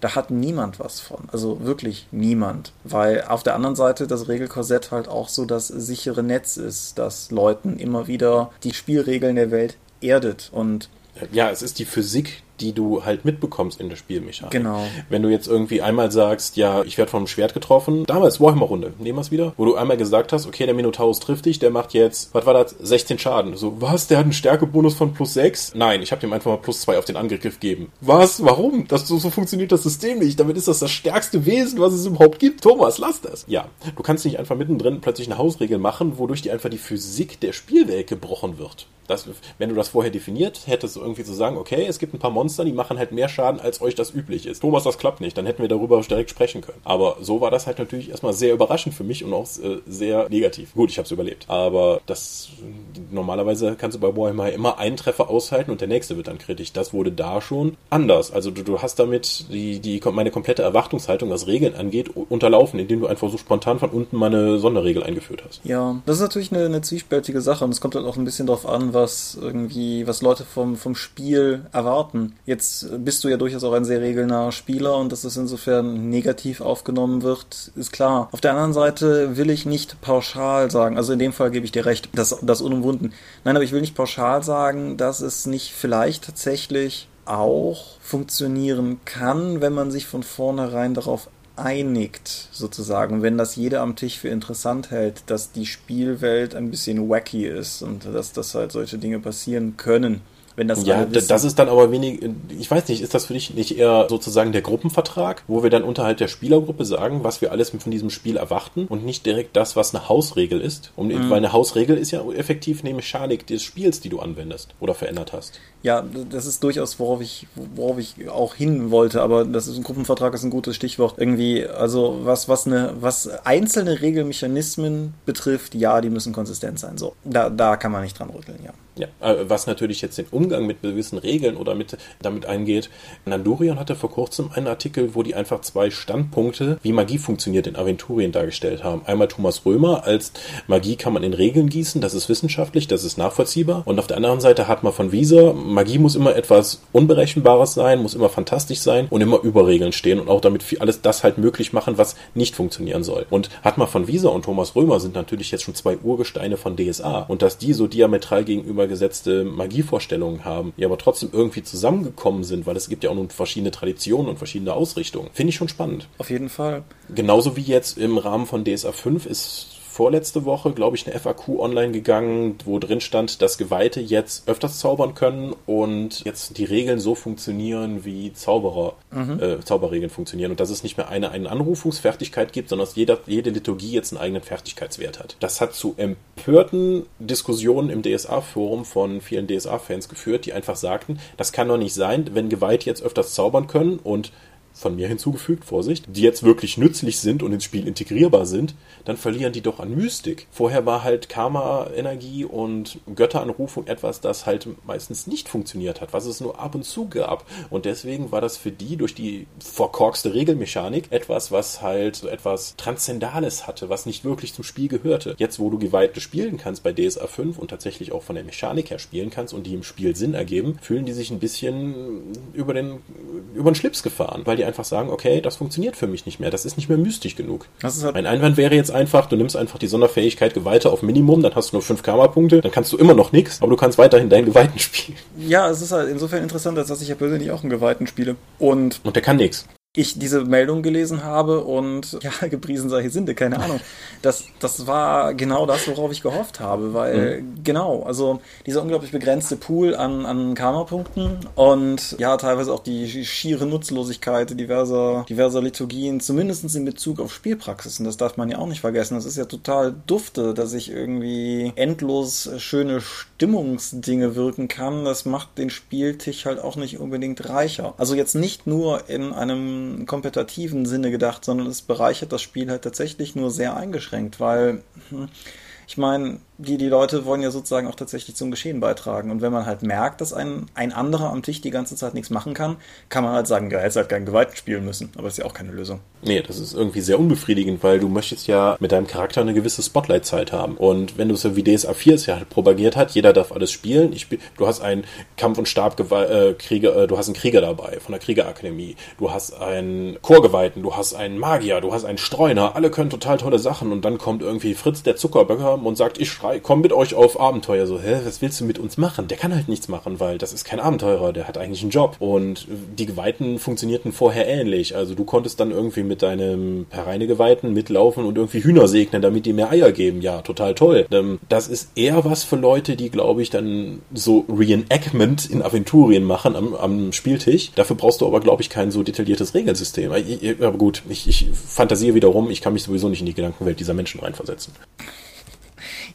da hat niemand was von. Also wirklich niemand. Weil auf der anderen Seite das Regelkorsett halt auch so das sichere Netz ist, das Leuten immer wieder die Spielregeln der Welt erdet. Und ja, es ist die Physik, die du halt mitbekommst in der Spielmechanik. Genau. Wenn du jetzt irgendwie einmal sagst, ja, ich werde vom Schwert getroffen, damals Warhammer-Runde, nehmen wir es wieder, wo du einmal gesagt hast, okay, der Minotaurus trifft dich, der macht jetzt, was war das, 16 Schaden. So, was, der hat einen Stärkebonus von plus 6? Nein, ich habe ihm einfach mal plus 2 auf den Angriff gegeben. Was, warum? Das, so, so funktioniert das System nicht. Damit ist das das stärkste Wesen, was es überhaupt gibt. Thomas, lass das. Ja, du kannst nicht einfach mittendrin plötzlich eine Hausregel machen, wodurch dir einfach die Physik der Spielwelt gebrochen wird. Das, wenn du das vorher definiert hättest, irgendwie zu sagen, okay, es gibt ein paar Monster, die machen halt mehr Schaden, als euch das üblich ist. Thomas, das klappt nicht, dann hätten wir darüber direkt sprechen können. Aber so war das halt natürlich erstmal sehr überraschend für mich und auch äh, sehr negativ. Gut, ich habe es überlebt. Aber das normalerweise kannst du bei Warhammer immer einen Treffer aushalten und der nächste wird dann kritisch. Das wurde da schon anders. Also du, du hast damit die, die meine komplette Erwartungshaltung, was Regeln angeht, unterlaufen, indem du einfach so spontan von unten mal eine Sonderregel eingeführt hast. Ja, das ist natürlich eine, eine zwiespältige Sache und es kommt halt auch ein bisschen darauf an, was irgendwie, was Leute vom, vom Spiel erwarten. Jetzt bist du ja durchaus auch ein sehr regelnaher Spieler und dass es insofern negativ aufgenommen wird, ist klar. Auf der anderen Seite will ich nicht pauschal sagen, also in dem Fall gebe ich dir recht, dass das unumwunden. Nein, aber ich will nicht pauschal sagen, dass es nicht vielleicht tatsächlich auch funktionieren kann, wenn man sich von vornherein darauf einigt, sozusagen, wenn das jeder am Tisch für interessant hält, dass die Spielwelt ein bisschen wacky ist und dass, dass halt solche Dinge passieren können wenn das Ja, das ist dann aber wenig, ich weiß nicht, ist das für dich nicht eher sozusagen der Gruppenvertrag, wo wir dann unterhalb der Spielergruppe sagen, was wir alles von diesem Spiel erwarten und nicht direkt das, was eine Hausregel ist? Um, mhm. Weil eine Hausregel ist ja effektiv eine Mechanik des Spiels, die du anwendest oder verändert hast. Ja, das ist durchaus, worauf ich, worauf ich auch hin wollte, aber das ist ein Gruppenvertrag ist ein gutes Stichwort. Irgendwie, also was, was eine, was einzelne Regelmechanismen betrifft, ja, die müssen konsistent sein. So, da, da kann man nicht dran rütteln, ja. Ja, äh, was natürlich jetzt den Umgang mit gewissen Regeln oder mit damit eingeht. Nandurian hatte vor kurzem einen Artikel, wo die einfach zwei Standpunkte, wie Magie funktioniert, in Aventurien dargestellt haben. Einmal Thomas Römer als Magie kann man in Regeln gießen, das ist wissenschaftlich, das ist nachvollziehbar. Und auf der anderen Seite hat man von Wieser, Magie muss immer etwas Unberechenbares sein, muss immer fantastisch sein und immer über Regeln stehen und auch damit alles das halt möglich machen, was nicht funktionieren soll. Und hat man von Wieser und Thomas Römer sind natürlich jetzt schon zwei Urgesteine von DSA und dass die so diametral gegenüber gesetzte Magievorstellungen haben, die aber trotzdem irgendwie zusammengekommen sind, weil es gibt ja auch nun verschiedene Traditionen und verschiedene Ausrichtungen. Finde ich schon spannend. Auf jeden Fall. Genauso wie jetzt im Rahmen von DSA 5 ist vorletzte Woche, glaube ich, eine FAQ online gegangen, wo drin stand, dass Geweihte jetzt öfters zaubern können und jetzt die Regeln so funktionieren, wie Zauberer, mhm. äh, Zauberregeln funktionieren und dass es nicht mehr eine, eine Anrufungsfertigkeit gibt, sondern dass jeder, jede Liturgie jetzt einen eigenen Fertigkeitswert hat. Das hat zu empörten Diskussionen im DSA-Forum von vielen DSA-Fans geführt, die einfach sagten, das kann doch nicht sein, wenn Geweihte jetzt öfters zaubern können und von mir hinzugefügt, Vorsicht, die jetzt wirklich nützlich sind und ins Spiel integrierbar sind, dann verlieren die doch an Mystik. Vorher war halt Karma-Energie und Götteranrufung etwas, das halt meistens nicht funktioniert hat, was es nur ab und zu gab. Und deswegen war das für die durch die verkorkste Regelmechanik etwas, was halt so etwas Transzendales hatte, was nicht wirklich zum Spiel gehörte. Jetzt, wo du Geweihte spielen kannst bei DSA 5 und tatsächlich auch von der Mechanik her spielen kannst und die im Spiel Sinn ergeben, fühlen die sich ein bisschen über den, über den Schlips gefahren, weil die einfach sagen, okay, das funktioniert für mich nicht mehr, das ist nicht mehr mystisch genug. Halt mein Einwand wäre jetzt einfach, du nimmst einfach die Sonderfähigkeit Geweihte auf Minimum, dann hast du nur 5 Karma-Punkte, dann kannst du immer noch nichts, aber du kannst weiterhin deinen Geweihten spielen. Ja, es ist halt insofern interessant, als dass ich ja persönlich auch einen Geweihten spiele. Und, und der kann nichts ich diese Meldung gelesen habe und ja, gepriesen sei Sinde, keine Ahnung. Das, das war genau das, worauf ich gehofft habe, weil mhm. genau, also dieser unglaublich begrenzte Pool an, an Karma-Punkten und ja, teilweise auch die schiere Nutzlosigkeit diverser, diverser Liturgien, zumindest in Bezug auf Spielpraxis. Und das darf man ja auch nicht vergessen. Das ist ja total dufte, dass ich irgendwie endlos schöne Stimmungsdinge wirken kann. Das macht den Spieltisch halt auch nicht unbedingt reicher. Also jetzt nicht nur in einem kompetitiven Sinne gedacht, sondern es bereichert das Spiel halt tatsächlich nur sehr eingeschränkt, weil hm, ich meine, die, die Leute wollen ja sozusagen auch tatsächlich zum Geschehen beitragen. Und wenn man halt merkt, dass ein, ein anderer am Tisch die ganze Zeit nichts machen kann, kann man halt sagen, ja, hätte halt keinen Gewalt spielen müssen. Aber das ist ja auch keine Lösung. Nee, das ist irgendwie sehr unbefriedigend, weil du möchtest ja mit deinem Charakter eine gewisse Spotlight-Zeit haben. Und wenn du so wie DSA 4 es ja halt propagiert hat, jeder darf alles spielen. Ich, du hast einen Kampf- und Stabkrieger, äh, du hast einen Krieger dabei von der Kriegerakademie. Du hast einen Chorgeweihten, du hast einen Magier, du hast einen Streuner. Alle können total tolle Sachen. Und dann kommt irgendwie Fritz, der Zuckerböcker, und sagt, ich schrei, komm mit euch auf Abenteuer. So, hä, was willst du mit uns machen? Der kann halt nichts machen, weil das ist kein Abenteurer, der hat eigentlich einen Job. Und die Geweihten funktionierten vorher ähnlich. Also du konntest dann irgendwie mit deinem Pereine-Geweihten mitlaufen und irgendwie Hühner segnen, damit die mehr Eier geben. Ja, total toll. Ähm, das ist eher was für Leute, die, glaube ich, dann so Reenactment in Aventurien machen am, am Spieltisch. Dafür brauchst du aber, glaube ich, kein so detailliertes Regelsystem. Aber gut, ich, ich fantasiere wiederum, ich kann mich sowieso nicht in die Gedankenwelt dieser Menschen reinversetzen.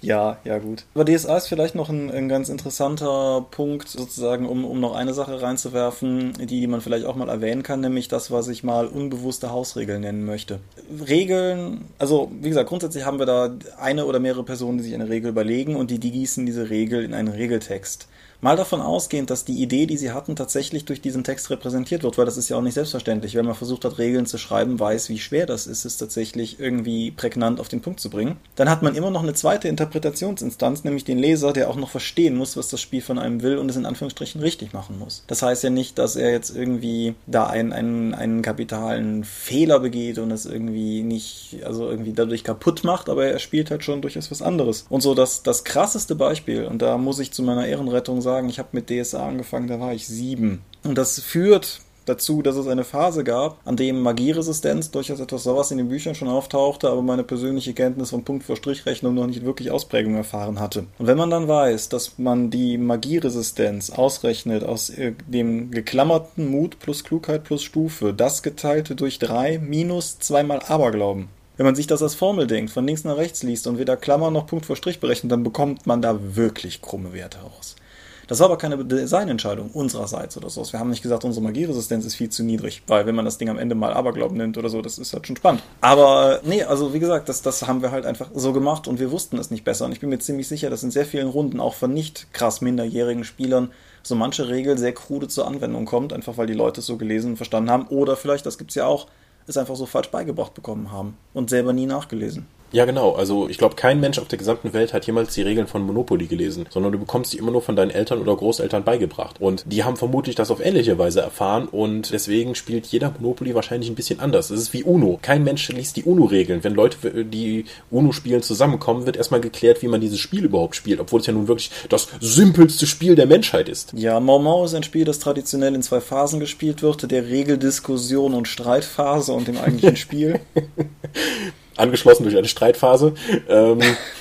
Ja, ja, gut. Aber DSA ist vielleicht noch ein, ein ganz interessanter Punkt, sozusagen, um, um noch eine Sache reinzuwerfen, die, die man vielleicht auch mal erwähnen kann, nämlich das, was ich mal unbewusste Hausregeln nennen möchte. Regeln, also wie gesagt, grundsätzlich haben wir da eine oder mehrere Personen, die sich eine Regel überlegen und die, die gießen diese Regel in einen Regeltext. Mal davon ausgehend, dass die Idee, die sie hatten, tatsächlich durch diesen Text repräsentiert wird, weil das ist ja auch nicht selbstverständlich. Wenn man versucht hat, Regeln zu schreiben, weiß, wie schwer das ist, es tatsächlich irgendwie prägnant auf den Punkt zu bringen. Dann hat man immer noch eine zweite Interpretationsinstanz, nämlich den Leser, der auch noch verstehen muss, was das Spiel von einem will und es in Anführungsstrichen richtig machen muss. Das heißt ja nicht, dass er jetzt irgendwie da einen, einen, einen kapitalen Fehler begeht und es irgendwie nicht, also irgendwie dadurch kaputt macht, aber er spielt halt schon durchaus was anderes. Und so das, das krasseste Beispiel, und da muss ich zu meiner Ehrenrettung sagen, sagen, ich habe mit DSA angefangen, da war ich sieben. Und das führt dazu, dass es eine Phase gab, an dem Magieresistenz durchaus etwas sowas in den Büchern schon auftauchte, aber meine persönliche Kenntnis von Punkt vor Strichrechnung noch nicht wirklich Ausprägung erfahren hatte. Und wenn man dann weiß, dass man die Magieresistenz ausrechnet aus äh, dem geklammerten Mut plus Klugheit plus Stufe, das geteilt durch drei minus zweimal Aberglauben. Wenn man sich das als Formel denkt, von links nach rechts liest und weder Klammer noch Punkt vor Strich berechnet, dann bekommt man da wirklich krumme Werte raus. Das war aber keine Designentscheidung unsererseits oder so. Wir haben nicht gesagt, unsere Magieresistenz ist viel zu niedrig, weil wenn man das Ding am Ende mal Aberglauben nimmt oder so, das ist halt schon spannend. Aber nee, also wie gesagt, das, das haben wir halt einfach so gemacht und wir wussten es nicht besser. Und ich bin mir ziemlich sicher, dass in sehr vielen Runden auch von nicht krass minderjährigen Spielern so manche Regel sehr krude zur Anwendung kommt, einfach weil die Leute es so gelesen und verstanden haben. Oder vielleicht, das gibt es ja auch, es einfach so falsch beigebracht bekommen haben und selber nie nachgelesen. Ja, genau. Also ich glaube, kein Mensch auf der gesamten Welt hat jemals die Regeln von Monopoly gelesen, sondern du bekommst die immer nur von deinen Eltern oder Großeltern beigebracht. Und die haben vermutlich das auf ähnliche Weise erfahren und deswegen spielt jeder Monopoly wahrscheinlich ein bisschen anders. Es ist wie UNO. Kein Mensch liest die UNO-Regeln. Wenn Leute, die UNO spielen, zusammenkommen, wird erstmal geklärt, wie man dieses Spiel überhaupt spielt, obwohl es ja nun wirklich das simpelste Spiel der Menschheit ist. Ja, Mau Mau ist ein Spiel, das traditionell in zwei Phasen gespielt wird, der Regeldiskussion und Streitphase und dem eigentlichen Spiel. angeschlossen durch eine Streitphase. Ähm,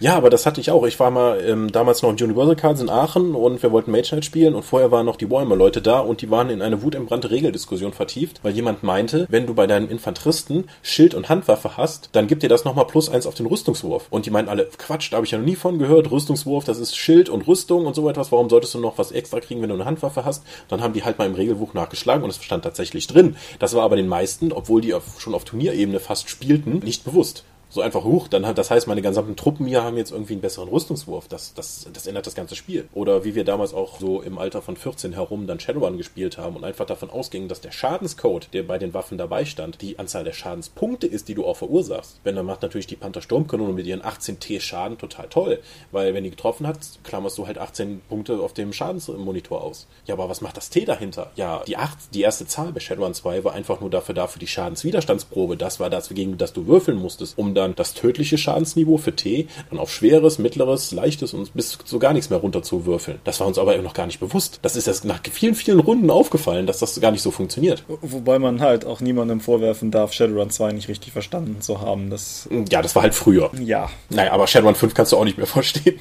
ja, aber das hatte ich auch. Ich war mal ähm, damals noch in Universal Cards in Aachen und wir wollten Mage Knight spielen und vorher waren noch die Warhammer-Leute da und die waren in eine wutentbrannte Regeldiskussion vertieft, weil jemand meinte, wenn du bei deinen Infanteristen Schild und Handwaffe hast, dann gibt dir das nochmal plus eins auf den Rüstungswurf. Und die meinten alle, Quatsch, da habe ich ja noch nie von gehört. Rüstungswurf, das ist Schild und Rüstung und so etwas. Warum solltest du noch was extra kriegen, wenn du eine Handwaffe hast? Dann haben die halt mal im Regelbuch nachgeschlagen und es stand tatsächlich drin. Das war aber den meisten, obwohl die auf, schon auf Turnierebene fast spielten, nicht bewusst so einfach hoch, dann hat, das heißt, meine gesamten Truppen hier haben jetzt irgendwie einen besseren Rüstungswurf. Das, das, das ändert das ganze Spiel. Oder wie wir damals auch so im Alter von 14 herum dann Shadowrun gespielt haben und einfach davon ausgingen, dass der Schadenscode, der bei den Waffen dabei stand, die Anzahl der Schadenspunkte ist, die du auch verursachst. Wenn dann macht natürlich die Panther Sturmkanone mit ihren 18 T Schaden total toll, weil wenn die getroffen hat, klammerst du halt 18 Punkte auf dem Schadensmonitor aus. Ja, aber was macht das T dahinter? Ja, die 8, die erste Zahl bei Shadowrun 2 war einfach nur dafür da für die Schadenswiderstandsprobe. Das war das, gegen das du würfeln musstest, um dann das tödliche Schadensniveau für T dann auf schweres, mittleres, leichtes und bis zu gar nichts mehr runter zu würfeln. Das war uns aber noch gar nicht bewusst. Das ist erst nach vielen, vielen Runden aufgefallen, dass das gar nicht so funktioniert. Wobei man halt auch niemandem vorwerfen darf, Shadowrun 2 nicht richtig verstanden zu haben. Das ja, das war halt früher. Ja. Naja, aber Shadowrun 5 kannst du auch nicht mehr verstehen.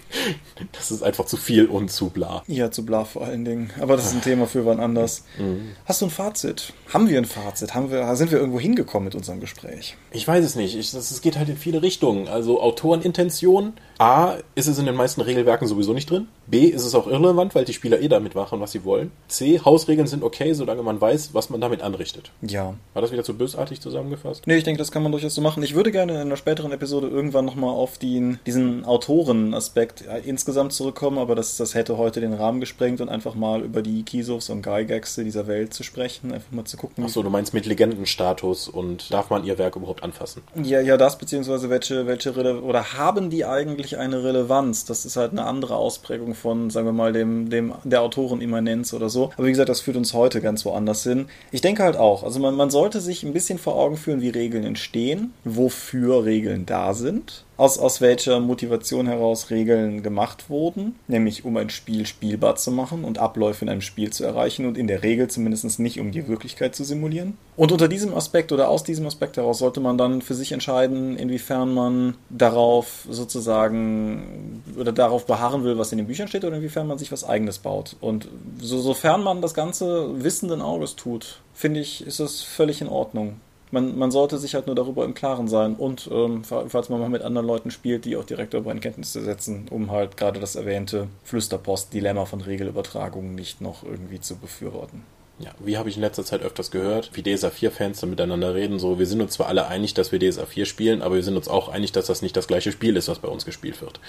Das ist einfach zu viel und zu bla. Ja, zu bla vor allen Dingen. Aber das ist ein Thema für wann anders. Mhm. Hast du ein Fazit? Haben wir ein Fazit? Haben wir, sind wir irgendwo hingekommen mit unserem Gespräch? Ich weiß es nicht. Es geht halt in viele Richtungen. Also Autorenintention. A, ist es in den meisten Regelwerken sowieso nicht drin. B, ist es auch irrelevant, weil die Spieler eh damit machen, was sie wollen. C, Hausregeln sind okay, solange man weiß, was man damit anrichtet. Ja. War das wieder zu bösartig zusammengefasst? Nee, ich denke, das kann man durchaus so machen. Ich würde gerne in einer späteren Episode irgendwann nochmal auf den, diesen Autorenaspekt insgesamt zurückkommen, aber das, das hätte heute den Rahmen gesprengt und einfach mal über die Kisovs und Geigexe dieser Welt zu sprechen, einfach mal zu gucken. Achso, du meinst mit Legendenstatus und darf man ihr Werk überhaupt anfassen? Ja, ja, das, beziehungsweise welche, welche Rele oder haben die eigentlich eine Relevanz? Das ist halt eine andere Ausprägung von, sagen wir mal, dem, dem, der Autorenimmanenz oder so. Aber wie gesagt, das führt uns heute ganz woanders hin. Ich denke halt auch, also man, man sollte sich ein bisschen vor Augen führen, wie Regeln entstehen, wofür Regeln da sind aus, aus welcher Motivation heraus Regeln gemacht wurden, nämlich um ein Spiel spielbar zu machen und Abläufe in einem Spiel zu erreichen und in der Regel zumindest nicht um die Wirklichkeit zu simulieren. Und unter diesem Aspekt oder aus diesem Aspekt heraus sollte man dann für sich entscheiden, inwiefern man darauf sozusagen oder darauf beharren will, was in den Büchern steht oder inwiefern man sich was eigenes baut. Und so, sofern man das Ganze wissenden Auges tut, finde ich, ist das völlig in Ordnung man, man sollte sich halt nur darüber im Klaren sein und ähm, falls man mal mit anderen Leuten spielt, die auch direkt darüber in Kenntnis zu setzen, um halt gerade das erwähnte Flüsterpost-Dilemma von Regelübertragungen nicht noch irgendwie zu befürworten. Ja, wie habe ich in letzter Zeit öfters gehört, wie DSA 4-Fans da miteinander reden, so, wir sind uns zwar alle einig, dass wir DSA 4 spielen, aber wir sind uns auch einig, dass das nicht das gleiche Spiel ist, was bei uns gespielt wird.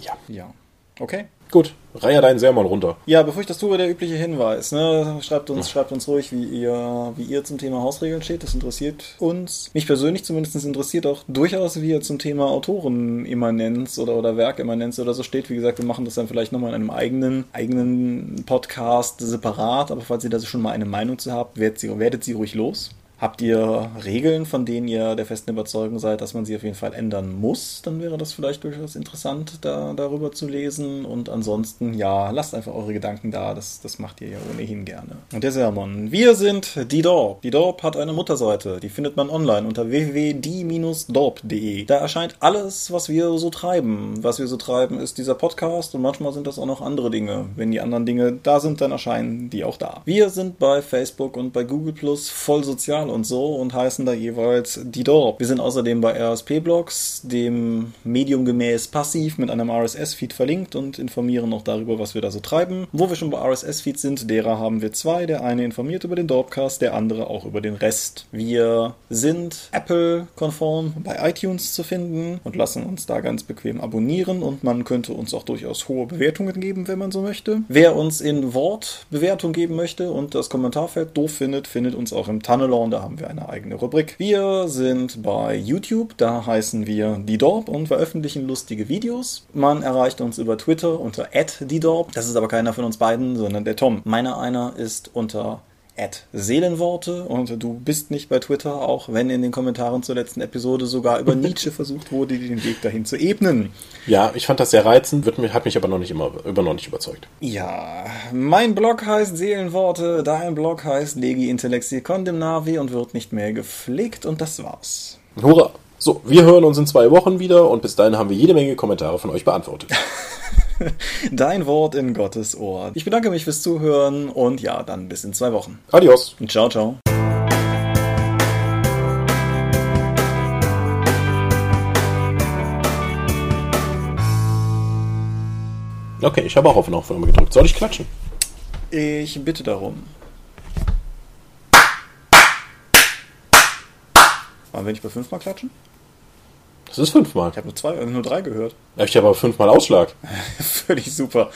Ja. Ja. Okay. Gut, reihe deinen Sermon runter. Ja, bevor ich das tue, der übliche Hinweis. Ne? Schreibt, uns, schreibt uns ruhig, wie ihr, wie ihr zum Thema Hausregeln steht. Das interessiert uns. Mich persönlich zumindest interessiert auch durchaus, wie ihr zum Thema Autorenimmanenz oder, oder Werkimmanenz oder so steht. Wie gesagt, wir machen das dann vielleicht nochmal in einem eigenen, eigenen Podcast separat. Aber falls ihr da schon mal eine Meinung zu habt, werdet sie, werdet sie ruhig los. Habt ihr Regeln, von denen ihr der festen Überzeugung seid, dass man sie auf jeden Fall ändern muss? Dann wäre das vielleicht durchaus interessant, da darüber zu lesen. Und ansonsten, ja, lasst einfach eure Gedanken da. Das, das macht ihr ja ohnehin gerne. Und der Sermon. Wir sind die Dorp. Die Dorp hat eine Mutterseite. Die findet man online unter www.die-dorp.de. Da erscheint alles, was wir so treiben. Was wir so treiben, ist dieser Podcast und manchmal sind das auch noch andere Dinge. Wenn die anderen Dinge da sind, dann erscheinen die auch da. Wir sind bei Facebook und bei Google Plus voll sozial und so und heißen da jeweils die Dorp. Wir sind außerdem bei RSP-Blogs, dem mediumgemäß passiv mit einem RSS-Feed verlinkt und informieren noch darüber, was wir da so treiben. Wo wir schon bei RSS-Feeds sind, derer haben wir zwei. Der eine informiert über den Dorpcast, der andere auch über den Rest. Wir sind Apple-konform bei iTunes zu finden und lassen uns da ganz bequem abonnieren und man könnte uns auch durchaus hohe Bewertungen geben, wenn man so möchte. Wer uns in Wort Bewertung geben möchte und das Kommentarfeld doof findet, findet uns auch im Tunnelon da haben wir eine eigene Rubrik. Wir sind bei YouTube, da heißen wir die Dorp und veröffentlichen lustige Videos. Man erreicht uns über Twitter unter @die_dorp. Das ist aber keiner von uns beiden, sondern der Tom. Meiner einer ist unter Seelenworte und du bist nicht bei Twitter, auch wenn in den Kommentaren zur letzten Episode sogar über Nietzsche versucht wurde, den Weg dahin zu ebnen. Ja, ich fand das sehr reizend, wird, hat mich aber noch nicht immer über noch nicht überzeugt. Ja, mein Blog heißt Seelenworte, dein Blog heißt Legi Intellexi Condemnavi und wird nicht mehr gepflegt und das war's. Hurra! So, wir hören uns in zwei Wochen wieder und bis dahin haben wir jede Menge Kommentare von euch beantwortet. Dein Wort in Gottes Ohr. Ich bedanke mich fürs Zuhören und ja, dann bis in zwei Wochen. Adios. Ciao, ciao. Okay, ich habe auch auf Aufnahme gedrückt. Soll ich klatschen? Ich bitte darum. Wollen wir nicht bei fünfmal klatschen? Das ist fünfmal. Ich habe nur zwei, nur drei gehört. Ich habe aber fünfmal Ausschlag. Völlig super.